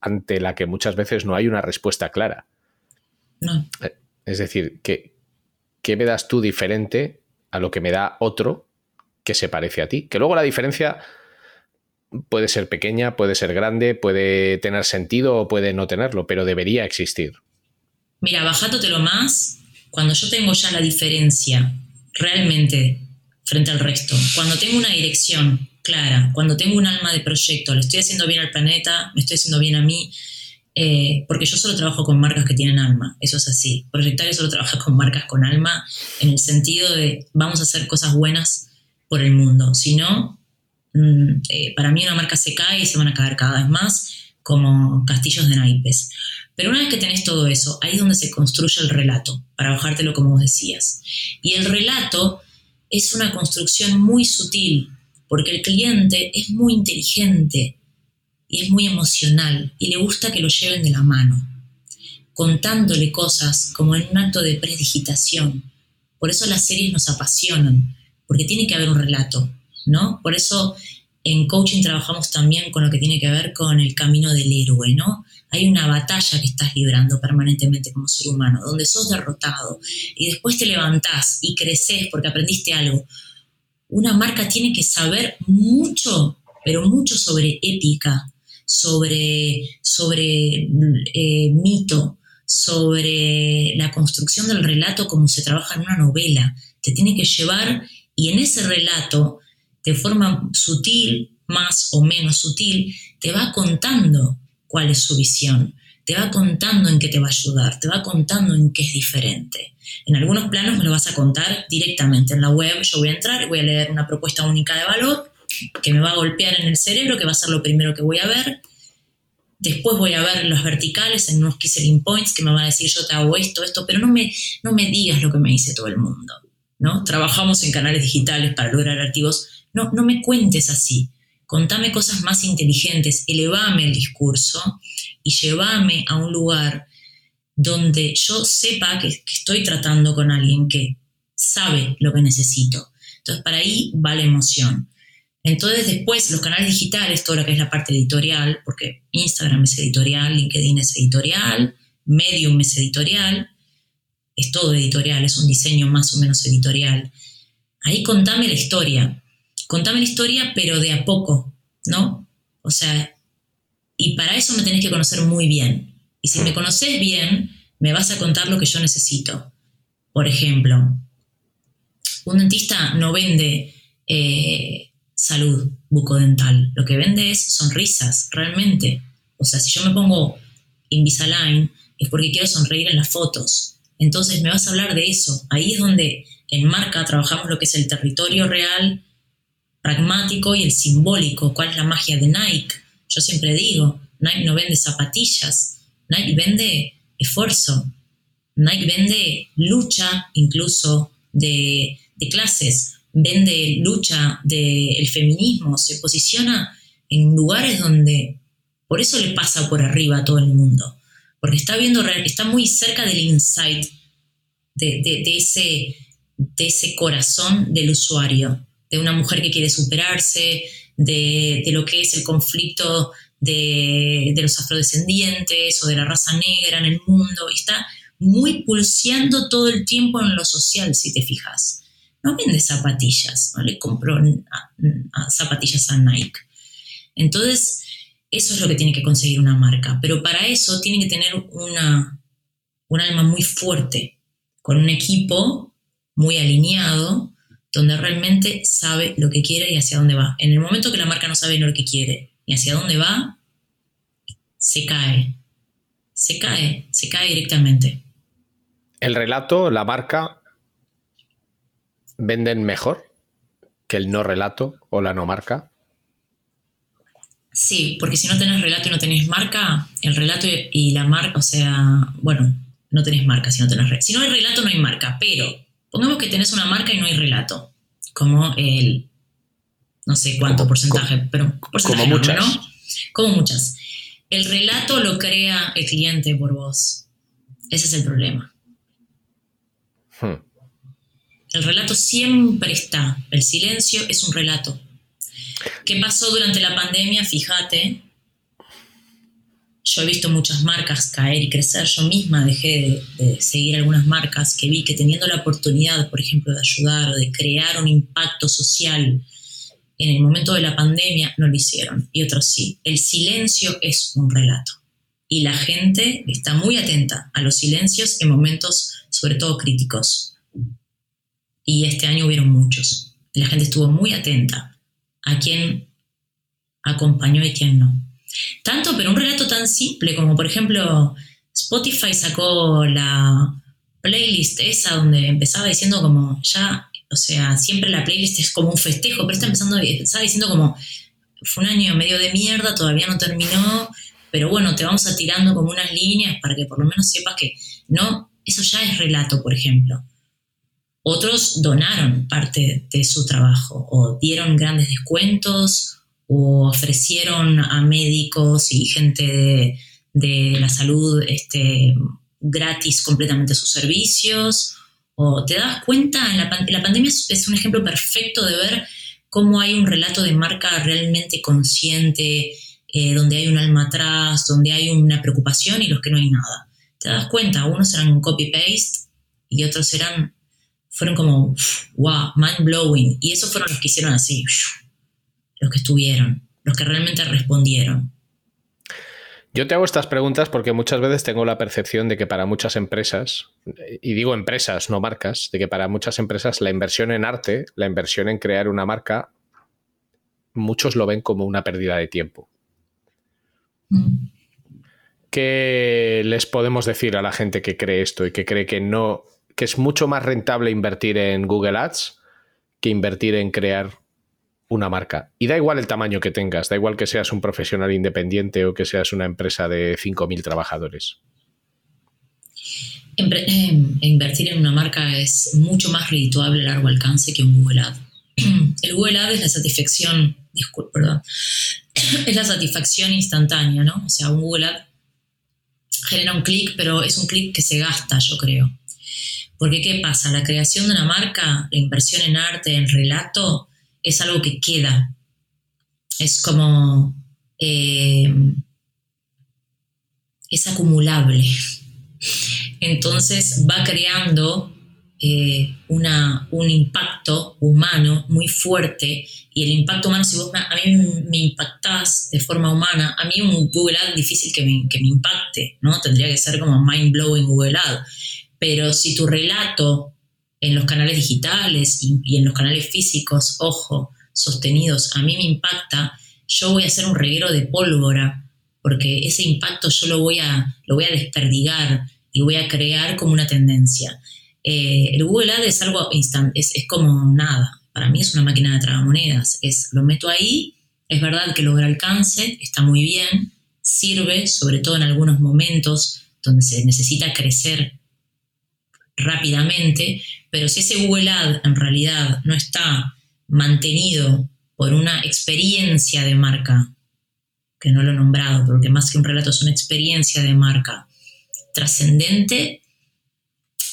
Speaker 1: ante la que muchas veces no hay una respuesta clara. Eh, es decir, ¿qué, ¿qué me das tú diferente a lo que me da otro que se parece a ti? Que luego la diferencia puede ser pequeña, puede ser grande, puede tener sentido o puede no tenerlo, pero debería existir.
Speaker 2: Mira, lo más, cuando yo tengo ya la diferencia realmente frente al resto, cuando tengo una dirección clara, cuando tengo un alma de proyecto, le estoy haciendo bien al planeta, me estoy haciendo bien a mí, eh, porque yo solo trabajo con marcas que tienen alma, eso es así. Proyectario solo trabaja con marcas con alma en el sentido de vamos a hacer cosas buenas por el mundo. Si no, mm, eh, para mí una marca se cae y se van a caer cada vez más como castillos de naipes. Pero una vez que tenés todo eso, ahí es donde se construye el relato, para bajártelo como vos decías. Y el relato es una construcción muy sutil, porque el cliente es muy inteligente, es muy emocional y le gusta que lo lleven de la mano, contándole cosas como en un acto de predigitación, Por eso las series nos apasionan, porque tiene que haber un relato, ¿no? Por eso en coaching trabajamos también con lo que tiene que ver con el camino del héroe, ¿no? Hay una batalla que estás librando permanentemente como ser humano, donde sos derrotado y después te levantás y creces porque aprendiste algo. Una marca tiene que saber mucho, pero mucho sobre épica, sobre, sobre eh, mito, sobre la construcción del relato como se trabaja en una novela. Te tiene que llevar y en ese relato, de forma sutil, más o menos sutil, te va contando cuál es su visión, te va contando en qué te va a ayudar, te va contando en qué es diferente. En algunos planos me lo vas a contar directamente en la web, yo voy a entrar voy a leer una propuesta única de valor que me va a golpear en el cerebro, que va a ser lo primero que voy a ver, Después voy a ver los verticales en unos key selling points que me van a decir yo te hago esto, esto, pero no me, no me digas lo que me dice todo el mundo. ¿no? Trabajamos en canales digitales para lograr activos. No, no me cuentes así. Contame cosas más inteligentes, elevame el discurso y llévame a un lugar donde yo sepa que, que estoy tratando con alguien que sabe lo que necesito. Entonces, para ahí va la emoción. Entonces después los canales digitales, todo lo que es la parte editorial, porque Instagram es editorial, LinkedIn es editorial, Medium es editorial, es todo editorial, es un diseño más o menos editorial. Ahí contame la historia, contame la historia pero de a poco, ¿no? O sea, y para eso me tenés que conocer muy bien. Y si me conoces bien, me vas a contar lo que yo necesito. Por ejemplo, un dentista no vende... Eh, salud bucodental. Lo que vende es sonrisas, realmente. O sea, si yo me pongo Invisalign es porque quiero sonreír en las fotos. Entonces me vas a hablar de eso. Ahí es donde en marca trabajamos lo que es el territorio real, pragmático y el simbólico. ¿Cuál es la magia de Nike? Yo siempre digo, Nike no vende zapatillas, Nike vende esfuerzo, Nike vende lucha incluso de, de clases vende lucha del feminismo, se posiciona en lugares donde por eso le pasa por arriba a todo el mundo, porque está viendo, está muy cerca del insight de, ese, de ese corazón del usuario, de una mujer que quiere superarse, de, lo que es el conflicto de, de, los afrodescendientes o de la raza negra en el mundo, y está muy pulseando todo el tiempo en lo social, si te fijas no vende zapatillas, no le compró zapatillas a Nike. Entonces, eso es lo que tiene que conseguir una marca, pero para eso tiene que tener una, un alma muy fuerte, con un equipo muy alineado, donde realmente sabe lo que quiere y hacia dónde va. En el momento que la marca no sabe lo que quiere y hacia dónde va, se cae. Se cae, se cae directamente.
Speaker 1: El relato, la marca, venden mejor que el no relato o la no marca?
Speaker 2: Sí, porque si no tenés relato y no tenés marca, el relato y la marca, o sea, bueno, no tenés marca si no tenés relato. Si no hay relato, no hay marca, pero pongamos que tenés una marca y no hay relato, como el, no sé cuánto porcentaje, pero
Speaker 1: como muchas. ¿no?
Speaker 2: Como muchas. El relato lo crea el cliente por vos. Ese es el problema. Hmm. El relato siempre está. El silencio es un relato. ¿Qué pasó durante la pandemia? Fíjate, yo he visto muchas marcas caer y crecer. Yo misma dejé de, seguir algunas marcas que vi que teniendo la oportunidad, por ejemplo, de ayudar o de crear un impacto social en el momento de la pandemia, no lo hicieron. Y otros sí. El silencio es un relato. Y la gente está muy atenta a los silencios en momentos, sobre todo críticos y este año hubieron muchos. La gente estuvo muy atenta a quién acompañó y quién no. Tanto, pero un relato tan simple como, por ejemplo, Spotify sacó la playlist esa donde empezaba diciendo como ya, o sea, siempre la playlist es como un festejo, pero está empezando, estaba diciendo como, fue un año medio de mierda, todavía no terminó, pero bueno, te vamos a tirando como unas líneas para que por lo menos sepas que no, eso ya es relato, por ejemplo. Otros donaron parte de su trabajo o dieron grandes descuentos o ofrecieron a médicos y gente de, la salud este, gratis completamente sus servicios. O te das cuenta, en la, pandemia es un ejemplo perfecto de ver cómo hay un relato de marca realmente consciente, eh, donde hay un alma atrás, donde hay una preocupación y los que no hay nada. Te das cuenta, unos eran un copy-paste y otros eran, fueron como, wow, mind-blowing. Y esos fueron los que hicieron así, los que estuvieron, los que realmente respondieron.
Speaker 1: Yo te hago estas preguntas porque muchas veces tengo la percepción de que para muchas empresas, y digo empresas, no marcas, de que para muchas empresas la inversión en arte, la inversión en crear una marca, muchos lo ven como una pérdida de tiempo. Mm. ¿Qué les podemos decir a la gente que cree esto y que cree que no, que es mucho más rentable invertir en Google Ads que invertir en crear una marca. Y da igual el tamaño que tengas, da igual que seas un profesional independiente o que seas una empresa de 5.000 trabajadores.
Speaker 2: Em, invertir en una marca es mucho más redituable a largo alcance que un Google Ad. El Google Ad es la satisfacción, disculpe, perdón, es la satisfacción instantánea, ¿no? O sea, un Google Ad genera un clic, pero es un clic que se gasta, yo creo. Porque ¿qué pasa? La creación de una marca, la inversión en arte, en relato, es algo que queda. Es como... Eh, es acumulable. Entonces va creando eh, una, un impacto humano muy fuerte y el impacto humano, si vos a mí me impactás de forma humana, a mí un Google Ad difícil que me, que me impacte, ¿no? Tendría que ser como mind blowing Google Ad. Pero si tu relato en los canales digitales y, en los canales físicos, ojo, sostenidos, a mí me impacta, yo voy a hacer un reguero de pólvora, porque ese impacto yo lo voy a, lo voy a desperdigar y voy a crear como una tendencia. Eh, el Google Ads es algo instant, es, como nada. Para mí es una máquina de tragamonedas. Es, lo meto ahí, es verdad que logra alcance, está muy bien, sirve, sobre todo en algunos momentos donde se necesita crecer rápidamente, pero si ese Google Ad en realidad no está mantenido por una experiencia de marca, que no lo he nombrado, porque más que un relato es una experiencia de marca trascendente,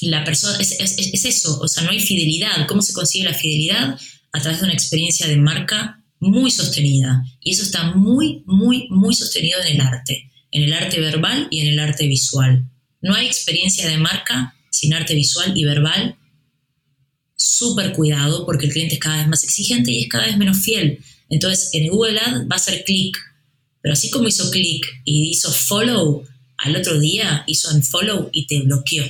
Speaker 2: la persona es, eso, o sea, no hay fidelidad. ¿Cómo se consigue la fidelidad? A través de una experiencia de marca muy sostenida. Y eso está muy, muy, muy sostenido en el arte, en el arte verbal y en el arte visual. No hay experiencia de marca sin arte visual y verbal súper cuidado porque el cliente es cada vez más exigente y es cada vez menos fiel. Entonces, en Google Ad va a ser clic, pero así como hizo clic y hizo follow, al otro día hizo unfollow y te bloqueó.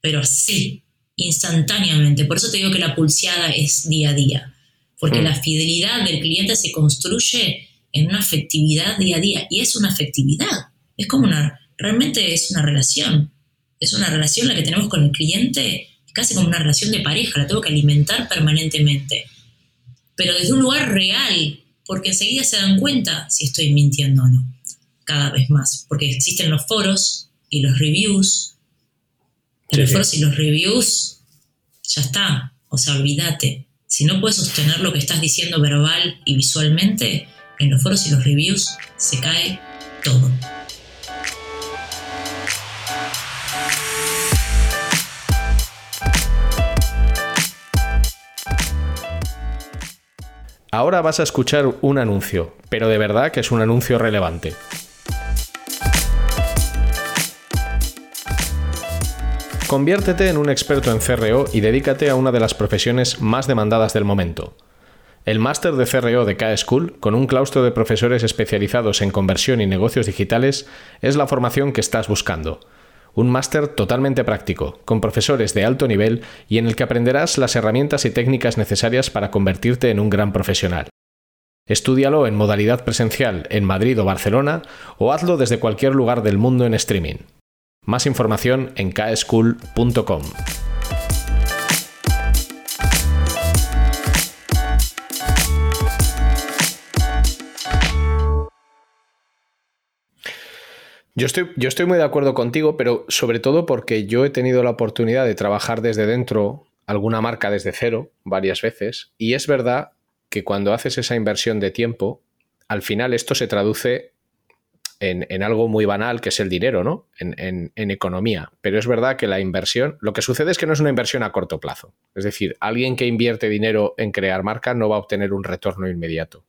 Speaker 2: Pero así, instantáneamente. Por eso te digo que la pulseada es día a día, porque hmm. la fidelidad del cliente se construye en una afectividad día a día y es una afectividad. Es como una, realmente es una relación. Es una relación la que tenemos con el cliente casi como una relación de pareja, la tengo que alimentar permanentemente. Pero desde un lugar real, porque enseguida se dan cuenta si estoy mintiendo o no, cada vez más, porque existen los foros y los reviews. los foros y los reviews, ya está, o sea, olvídate. Si no puedes sostener lo que estás diciendo verbal y visualmente, en los foros y los reviews se cae todo.
Speaker 1: Ahora vas a escuchar un anuncio, pero de verdad que es un anuncio relevante. Conviértete en un experto en CRO y dedícate a una de las profesiones más demandadas del momento. El máster de CRO de K-School, con un claustro de profesores especializados en conversión y negocios digitales, es la formación que estás buscando un máster totalmente práctico, con profesores de alto nivel y en el que aprenderás las herramientas y técnicas necesarias para convertirte en un gran profesional. Estúdialo en modalidad presencial en Madrid o Barcelona o hazlo desde cualquier lugar del mundo en streaming. Más información en kschool.com. Yo estoy, yo estoy muy de acuerdo contigo, pero sobre todo porque yo he tenido la oportunidad de trabajar desde dentro alguna marca desde cero varias veces y es verdad que cuando haces esa inversión de tiempo, al final esto se traduce en, algo muy banal que es el dinero, ¿no? En, en, economía. Pero es verdad que la inversión, lo que sucede es que no es una inversión a corto plazo. Es decir, alguien que invierte dinero en crear marca no va a obtener un retorno inmediato.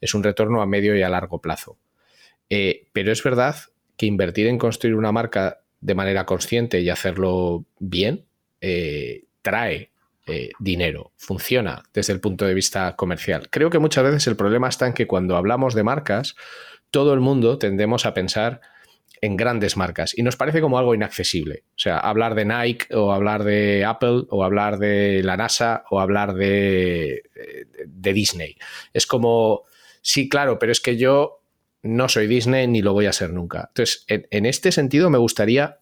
Speaker 1: Es un retorno a medio y a largo plazo. Eh, pero es verdad que invertir en construir una marca de manera consciente y hacerlo bien eh, trae eh, dinero, funciona desde el punto de vista comercial. Creo que muchas veces el problema está en que cuando hablamos de marcas, todo el mundo tendemos a pensar en grandes marcas y nos parece como algo inaccesible. O sea, hablar de Nike o hablar de Apple o hablar de la NASA o hablar de, de Disney. Es como, sí, claro, pero es que yo no soy Disney ni lo voy a ser nunca. Entonces, en, este sentido me gustaría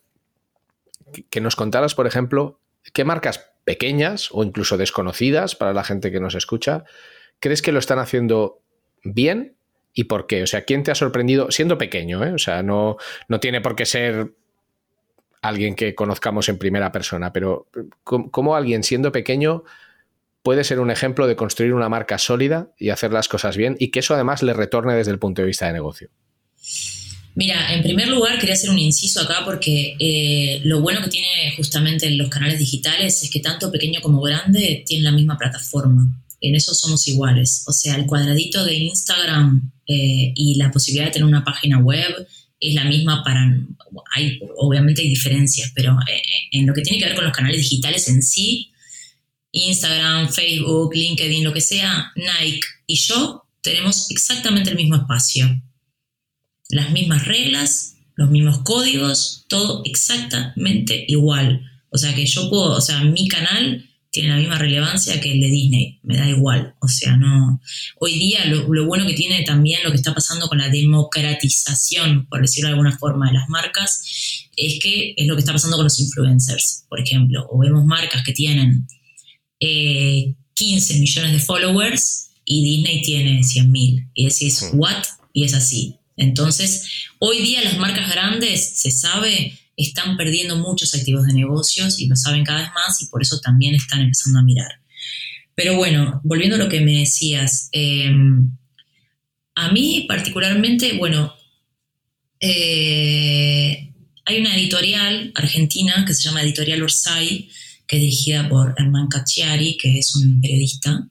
Speaker 1: que nos contaras, por ejemplo, qué marcas pequeñas o incluso desconocidas para la gente que nos escucha, crees que lo están haciendo bien y por qué? O sea, ¿quién te ha sorprendido siendo pequeño? Eh? O sea, no, no tiene por qué ser alguien que conozcamos en primera persona, pero ¿cómo alguien siendo pequeño puede ser un ejemplo de construir una marca sólida y hacer las cosas bien y que eso además le retorne desde el punto de vista de negocio?
Speaker 2: Mira, en primer lugar quería hacer un inciso acá porque eh, lo bueno que tiene justamente los canales digitales es que tanto pequeño como grande tienen la misma plataforma en eso somos iguales. O sea, el cuadradito de Instagram eh, y la posibilidad de tener una página web es la misma para... Hay, obviamente hay diferencias, pero eh, en lo que tiene que ver con los canales digitales en sí, Instagram, Facebook, LinkedIn, lo que sea, Nike y yo tenemos exactamente el mismo espacio. Las mismas reglas, los mismos códigos, todo exactamente igual. O sea que yo puedo, o sea, mi canal tiene la misma relevancia que el de Disney, me da igual, o sea, no... Hoy día lo, bueno que tiene también lo que está pasando con la democratización, por decirlo de alguna forma, de las marcas, es que es lo que está pasando con los influencers, por ejemplo, o vemos marcas que tienen 15 eh, millones de followers y Disney tiene 100 mil, y decís, ¿what? Y es así. Entonces, hoy día las marcas grandes, se sabe, están perdiendo muchos activos de negocios y lo saben cada vez más y por eso también están empezando a mirar. Pero bueno, volviendo a lo que me decías, em, a mí particularmente, bueno, eh, hay una editorial argentina que se llama Editorial Orsay, que es dirigida por Hernán Cacciari, que es un periodista,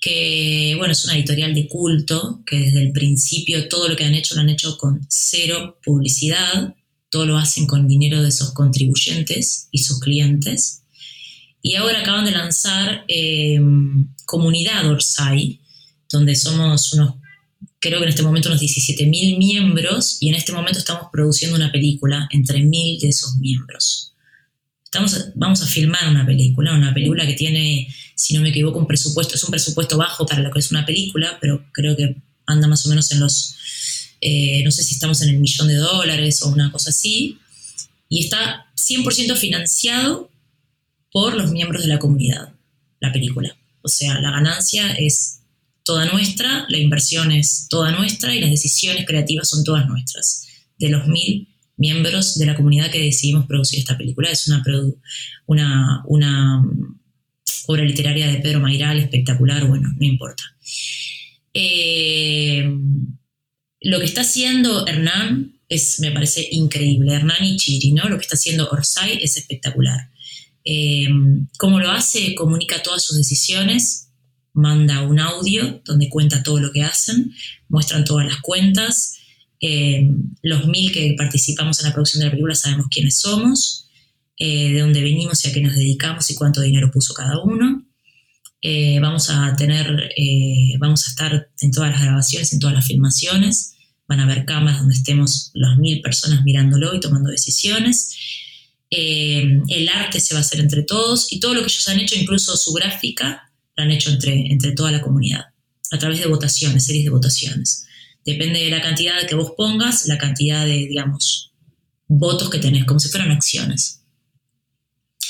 Speaker 2: que bueno, es una editorial de culto, que desde el principio todo lo que han hecho lo han hecho con cero publicidad, todo lo hacen con dinero de esos contribuyentes y sus clientes. Y ahora acaban de lanzar eh, Comunidad Orsay, donde somos unos, creo que en este momento unos 17.000 miembros y en este momento estamos produciendo una película entre mil de esos miembros. Estamos, vamos a filmar una película, una película que tiene, si no me equivoco, un presupuesto, es un presupuesto bajo para lo que es una película, pero creo que anda más o menos en los eh, no sé si estamos en el millón de dólares o una cosa así, y está 100% financiado por los miembros de la comunidad, la película. O sea, la ganancia es toda nuestra, la inversión es toda nuestra y las decisiones creativas son todas nuestras, de los mil miembros de la comunidad que decidimos producir esta película. Es una, una, una mm, obra literaria de Pedro Mairal espectacular, bueno, no importa. Eh, lo que está haciendo Hernán es, me parece increíble. Hernán y Chiri, ¿no? Lo que está haciendo Orsay es espectacular. Eh, ¿Cómo lo hace? Comunica todas sus decisiones, manda un audio donde cuenta todo lo que hacen, muestran todas las cuentas. Eh, los mil que participamos en la producción de la película sabemos quiénes somos, eh, de dónde venimos y a qué nos dedicamos y cuánto dinero puso cada uno. Eh, vamos a tener, vamos a estar en todas las grabaciones, en todas las filmaciones. Van a haber cámaras donde estemos las mil personas mirándolo y tomando decisiones. El arte se va a hacer entre todos y todo lo que ellos han hecho, incluso su gráfica, lo han hecho entre, entre toda la comunidad, a través de votaciones, series de votaciones. Depende de la cantidad que vos pongas, la cantidad de, digamos, votos que tenés, como si fueran acciones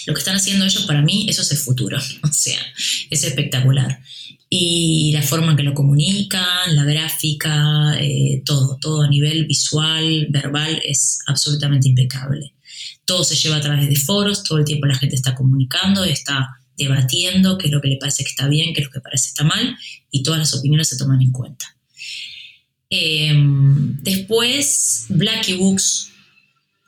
Speaker 2: lo que están haciendo ellos para mí, eso es el futuro. O sea, es espectacular. Y la forma en que lo comunican, la gráfica, eh, todo, todo a nivel visual, verbal, es absolutamente impecable. Todo se lleva a través de foros, todo el tiempo la gente está comunicando, está debatiendo qué es lo que le parece que está bien, qué es lo que parece que está mal, y todas las opiniones se toman en cuenta. Em, después, Blacky Books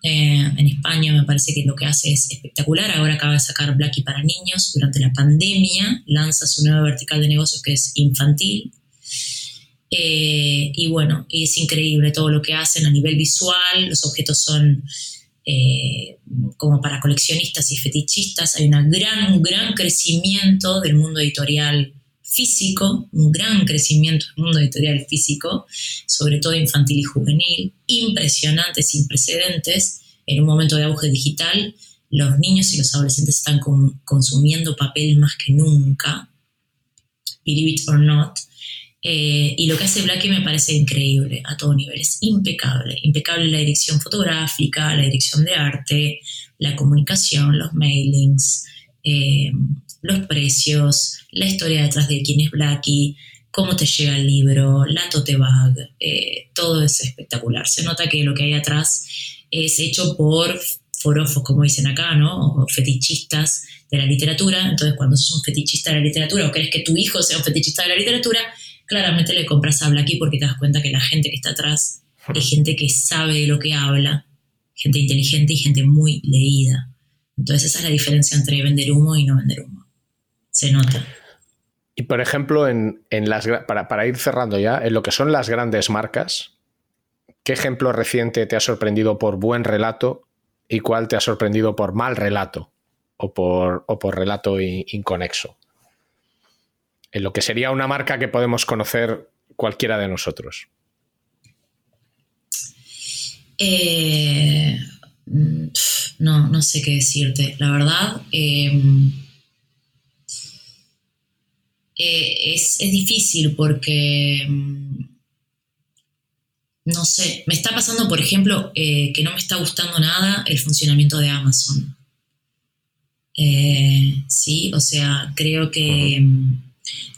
Speaker 2: eh, en España me parece que lo que hace es espectacular. Ahora acaba de sacar Blacky para niños. Durante la pandemia lanza su nueva vertical de negocios que es infantil. Eh, y bueno, es increíble todo lo que hacen a nivel visual. Los objetos son eh, como para coleccionistas y fetichistas. Hay una gran, un gran crecimiento del mundo editorial físico, un gran crecimiento del mundo editorial físico, sobre todo infantil y juvenil, impresionante, sin precedentes. En un momento de auge digital, los niños y los adolescentes están consumiendo papel más que nunca, believe it or not. Eh, y lo que hace Blackie me parece increíble a todo nivel, es impecable, impecable la dirección fotográfica, la dirección de arte, la comunicación, los mailings, eh, los precios, la historia detrás de quién es Blackie, cómo te llega el libro, la tote bag, eh, todo es espectacular. Se nota que lo que hay atrás es hecho por forofos, como dicen acá, ¿no? O fetichistas de la literatura. Entonces, cuando sos un fetichista de la literatura o crees que tu hijo sea un fetichista de la literatura, claramente le compras a Blackie porque te das cuenta que la gente que está atrás es gente que sabe de lo que habla, gente inteligente y gente muy leída. Entonces, esa es la diferencia entre vender humo y no vender humo se nota.
Speaker 1: Y por ejemplo, en, las, para, ir cerrando ya, en lo que son las grandes marcas, ¿qué ejemplo reciente te ha sorprendido por buen relato y cuál te ha sorprendido por mal relato o por, por relato inconexo? En lo que sería una marca que podemos conocer cualquiera de nosotros.
Speaker 2: Eh, mm, no, no sé qué decirte. La verdad, eh, eh, es, difícil porque, mm, no sé, me está pasando, por ejemplo, eh, que no me está gustando nada el funcionamiento de Amazon. Eh, sí, o sea, creo que mm,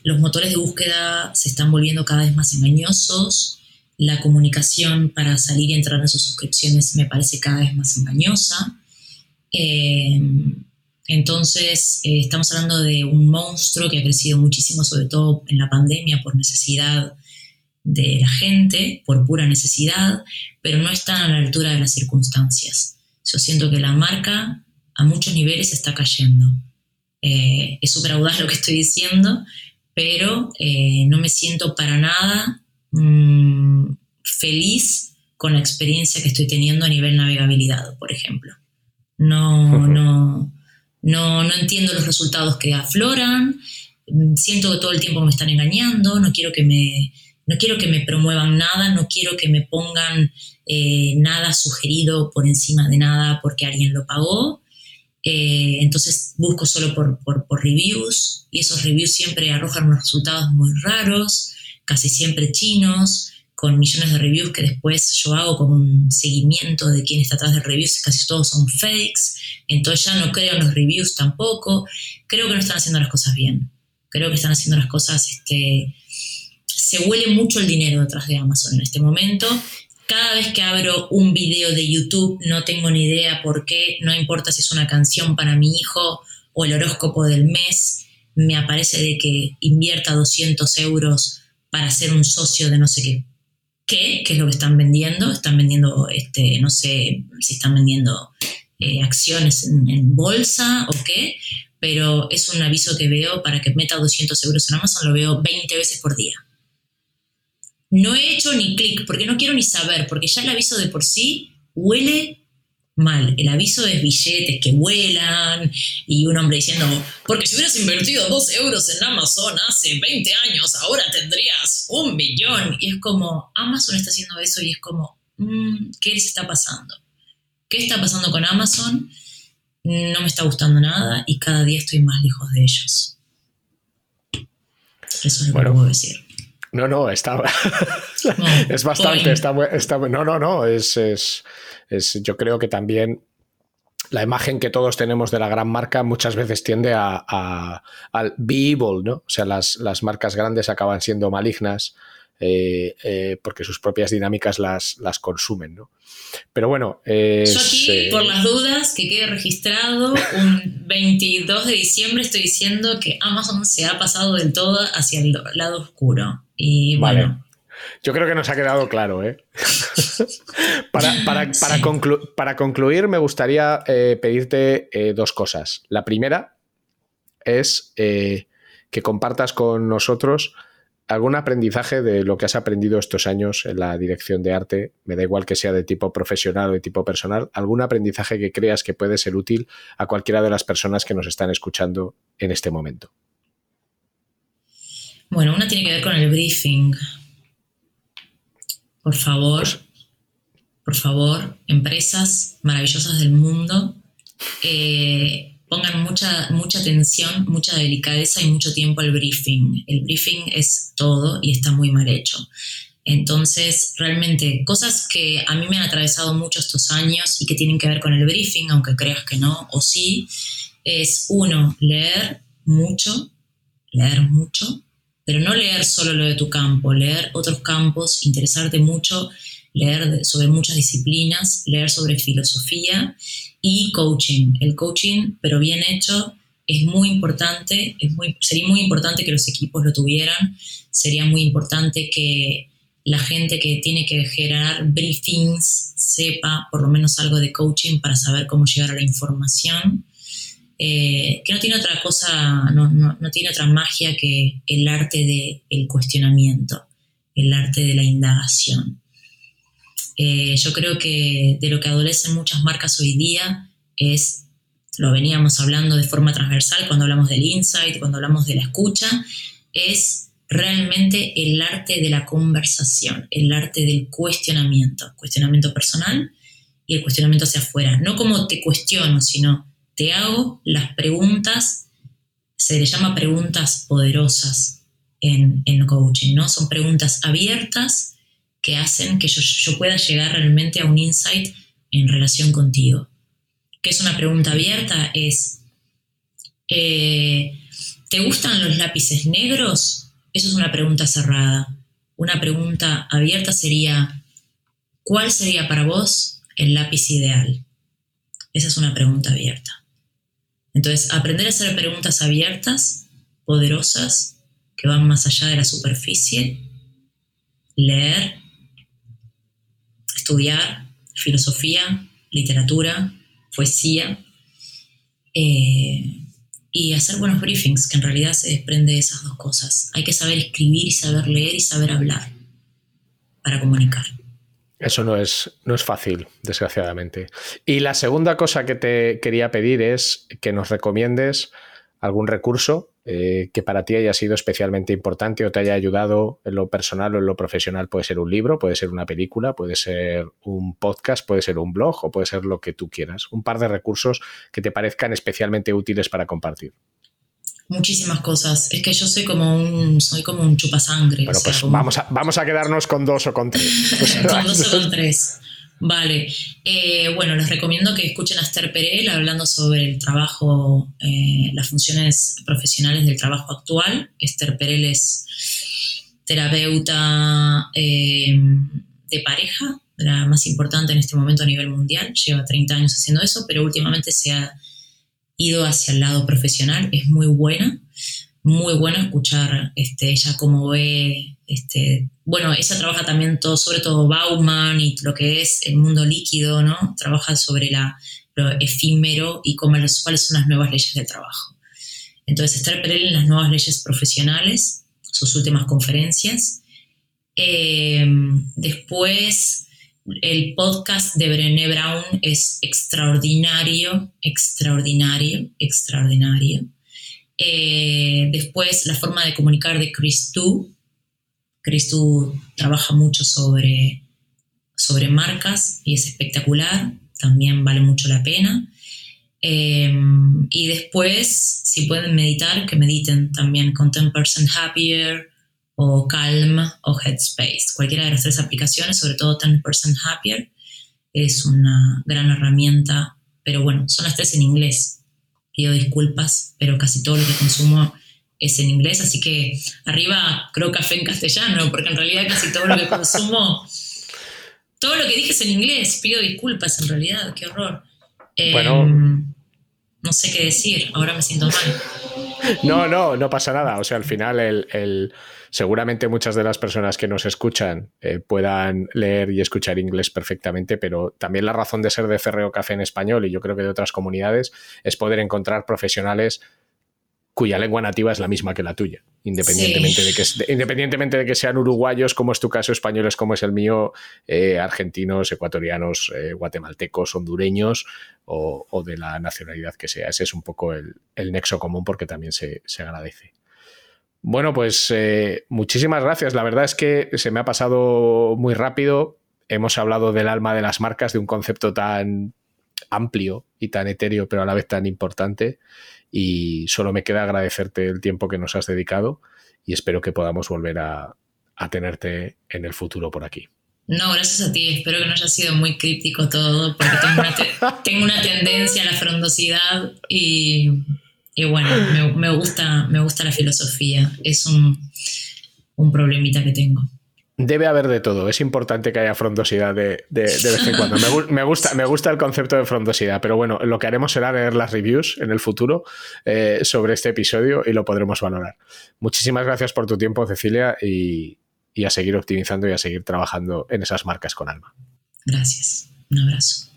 Speaker 2: los motores de búsqueda se están volviendo cada vez más engañosos. La comunicación para salir y entrar en sus suscripciones me parece cada vez más engañosa. Entonces, eh, estamos hablando de un monstruo que ha crecido muchísimo, sobre todo en la pandemia, por necesidad de la gente, por pura necesidad, pero no están a la altura de las circunstancias. Yo siento que la marca a muchos niveles está cayendo. Eh, es súper audaz lo que estoy diciendo, pero eh, no me siento para nada mm, feliz con la experiencia que estoy teniendo a nivel navegabilidad, por ejemplo. No, no, no, no entiendo los resultados que afloran, siento que todo el tiempo me están engañando, no quiero que me, no quiero que me promuevan nada, no quiero que me pongan eh, nada sugerido por encima de nada porque alguien lo pagó. Eh, entonces busco solo por, por, por, reviews y esos reviews siempre arrojan unos resultados muy raros, casi siempre chinos, con millones de reviews que después yo hago como un seguimiento de quién está atrás de reviews, casi todos son fakes, entonces ya no creo en los reviews tampoco, creo que no están haciendo las cosas bien, creo que están haciendo las cosas, este, se huele mucho el dinero detrás de Amazon en este momento, cada vez que abro un video de YouTube no tengo ni idea por qué, no importa si es una canción para mi hijo o el horóscopo del mes, me aparece de que invierta 200 euros para ser un socio de no sé qué qué, qué es lo que están vendiendo. Están vendiendo, este, no sé si están vendiendo eh, acciones en, bolsa o qué, pero es un aviso que veo para que meta 200 euros en Amazon, lo veo 20 veces por día. No he hecho ni clic porque no quiero ni saber, porque ya el aviso de por sí huele mal. El aviso es billetes que vuelan y un hombre diciendo, porque si hubieras invertido dos euros en Amazon hace 20 años, ahora tendrías un millón. Y es como, Amazon está haciendo eso y es como, mm, ¿qué les está pasando? ¿Qué está pasando con Amazon? No me está gustando nada y cada día estoy más lejos de ellos. Eso es lo que puedo decir.
Speaker 1: No, no, está. es bastante. Está, está, no, no, no. es, yo creo que también la imagen que todos tenemos de la gran marca muchas veces tiende a, al be evil, ¿no? O sea, las, marcas grandes acaban siendo malignas eh, eh, porque sus propias dinámicas las, las consumen, ¿no? Pero bueno. Yo
Speaker 2: aquí, eh, por las dudas, que quede registrado, un 22 de diciembre estoy diciendo que Amazon se ha pasado del todo hacia el lado oscuro. Y bueno.
Speaker 1: Yo creo que nos ha quedado claro, ¿eh? para, concluir, me gustaría eh, pedirte eh, dos cosas. La primera es eh, que compartas con nosotros algún aprendizaje de lo que has aprendido estos años en la dirección de arte, me da igual que sea de tipo profesional o de tipo personal, algún aprendizaje que creas que puede ser útil a cualquiera de las personas que nos están escuchando en este momento.
Speaker 2: Bueno, una tiene que ver con el briefing. Por favor, por favor, empresas maravillosas del mundo, eh, pongan mucha, mucha atención, mucha delicadeza y mucho tiempo al briefing. El briefing es todo y está muy mal hecho. Entonces, realmente, cosas que a mí me han atravesado mucho estos años y que tienen que ver con el briefing, aunque creas que no, o sí, es uno, leer mucho, leer mucho, pero no leer solo lo de tu campo, leer otros campos, interesarte mucho, leer sobre muchas disciplinas, leer sobre filosofía y coaching. El coaching, pero bien hecho, es muy importante, es muy, sería muy importante que los equipos lo tuvieran, sería muy importante que la gente que tiene que generar briefings sepa por lo menos algo de coaching para saber cómo llegar a la información, eh, que no tiene otra cosa, no, no, tiene otra magia que el arte del cuestionamiento, el arte de la indagación. Eh, yo creo que de lo que adolecen muchas marcas hoy día es, lo veníamos hablando de forma transversal cuando hablamos del insight, cuando hablamos de la escucha, es realmente el arte de la conversación, el arte del cuestionamiento, cuestionamiento personal y el cuestionamiento hacia afuera. No como te cuestiono, sino te hago las preguntas, se le llama preguntas poderosas en, en coaching, ¿no? Son preguntas abiertas que hacen que yo, pueda llegar realmente a un insight en relación contigo. ¿Qué es una pregunta abierta? Es, eh, ¿te gustan los lápices negros? Eso es una pregunta cerrada. Una pregunta abierta sería, ¿cuál sería para vos el lápiz ideal? Esa es una pregunta abierta. Entonces, aprender a hacer preguntas abiertas, poderosas, que van más allá de la superficie, leer, estudiar filosofía, literatura, poesía eh, y hacer buenos briefings, que en realidad se desprende de esas dos cosas. Hay que saber escribir y saber leer y saber hablar para comunicar.
Speaker 1: Eso no es, no es fácil, desgraciadamente. Y la segunda cosa que te quería pedir es que nos recomiendes algún recurso eh, que para ti haya sido especialmente importante o te haya ayudado en lo personal o en lo profesional. Puede ser un libro, puede ser una película, puede ser un podcast, puede ser un blog o puede ser lo que tú quieras. Un par de recursos que te parezcan especialmente útiles para compartir.
Speaker 2: Muchísimas cosas. Es que yo soy como un, soy como un chupasangre.
Speaker 1: Bueno, pues vamos, a, vamos a quedarnos con dos o con tres.
Speaker 2: con dos o con tres. Vale, eh, bueno, les recomiendo que escuchen a Esther Perel hablando sobre el trabajo, eh, las funciones profesionales del trabajo actual. Esther Perel es terapeuta eh, de pareja, la más importante en este momento a nivel mundial, lleva 30 años haciendo eso, pero últimamente se ha ido hacia el lado profesional, es muy buena muy bueno escuchar este, ella cómo ve, este, bueno, ella trabaja también todo, sobre todo Bauman y lo que es el mundo líquido, ¿no? Trabaja sobre la, lo efímero y cómo cuáles son las nuevas leyes del trabajo. Entonces, estar Perel en las nuevas leyes profesionales, sus últimas conferencias. Eh, después, el podcast de Brené Brown es extraordinario, extraordinario, extraordinario. Eh, después, la forma de comunicar de Chris Tu. Chris Tu trabaja mucho sobre, sobre marcas y es espectacular, también vale mucho la pena. Eh, y después, si pueden meditar, que mediten también con 10% Happier o Calm o Headspace. Cualquiera de las tres aplicaciones, sobre todo 10% Happier, es una gran herramienta, pero bueno, son las tres en inglés pido disculpas, pero casi todo lo que consumo es en inglés, así que arriba creo café en castellano, porque en realidad casi todo lo que consumo, todo lo que dije es en inglés, pido disculpas en realidad, qué horror. Em, bueno. No sé qué decir, ahora me siento mal.
Speaker 1: No, no, no pasa nada. O sea, al final, el, seguramente muchas de las personas que nos escuchan eh, puedan leer y escuchar inglés perfectamente, pero también la razón de ser de Ferreo Café en español y yo creo que de otras comunidades es poder encontrar profesionales cuya lengua nativa es la misma que la tuya, independientemente, de, que, independientemente de que sean uruguayos, como es tu caso, españoles, como es el mío, eh, argentinos, ecuatorianos, eh, guatemaltecos, hondureños o, de la nacionalidad que sea. Ese es un poco el, nexo común porque también se, agradece. Bueno, pues eh, muchísimas gracias. La verdad es que se me ha pasado muy rápido. Hemos hablado del alma de las marcas, de un concepto tan amplio y tan etéreo, pero a la vez tan importante y solo me queda agradecerte el tiempo que nos has dedicado y espero que podamos volver a, tenerte en el futuro por aquí.
Speaker 2: No, gracias a ti. Espero que no haya sido muy críptico todo, porque tengo una, tendencia a la frondosidad y, bueno, me, gusta, me gusta la filosofía. Es un, un problemita que tengo.
Speaker 1: Debe haber de todo. Es importante que haya frondosidad de, vez en cuando. Me, gusta, me gusta el concepto de frondosidad, pero bueno, lo que haremos será leer las reviews en el futuro eh, sobre este episodio y lo podremos valorar. Muchísimas gracias por tu tiempo, Cecilia, y, y a seguir optimizando y a seguir trabajando en esas marcas con alma.
Speaker 2: Gracias. Un abrazo.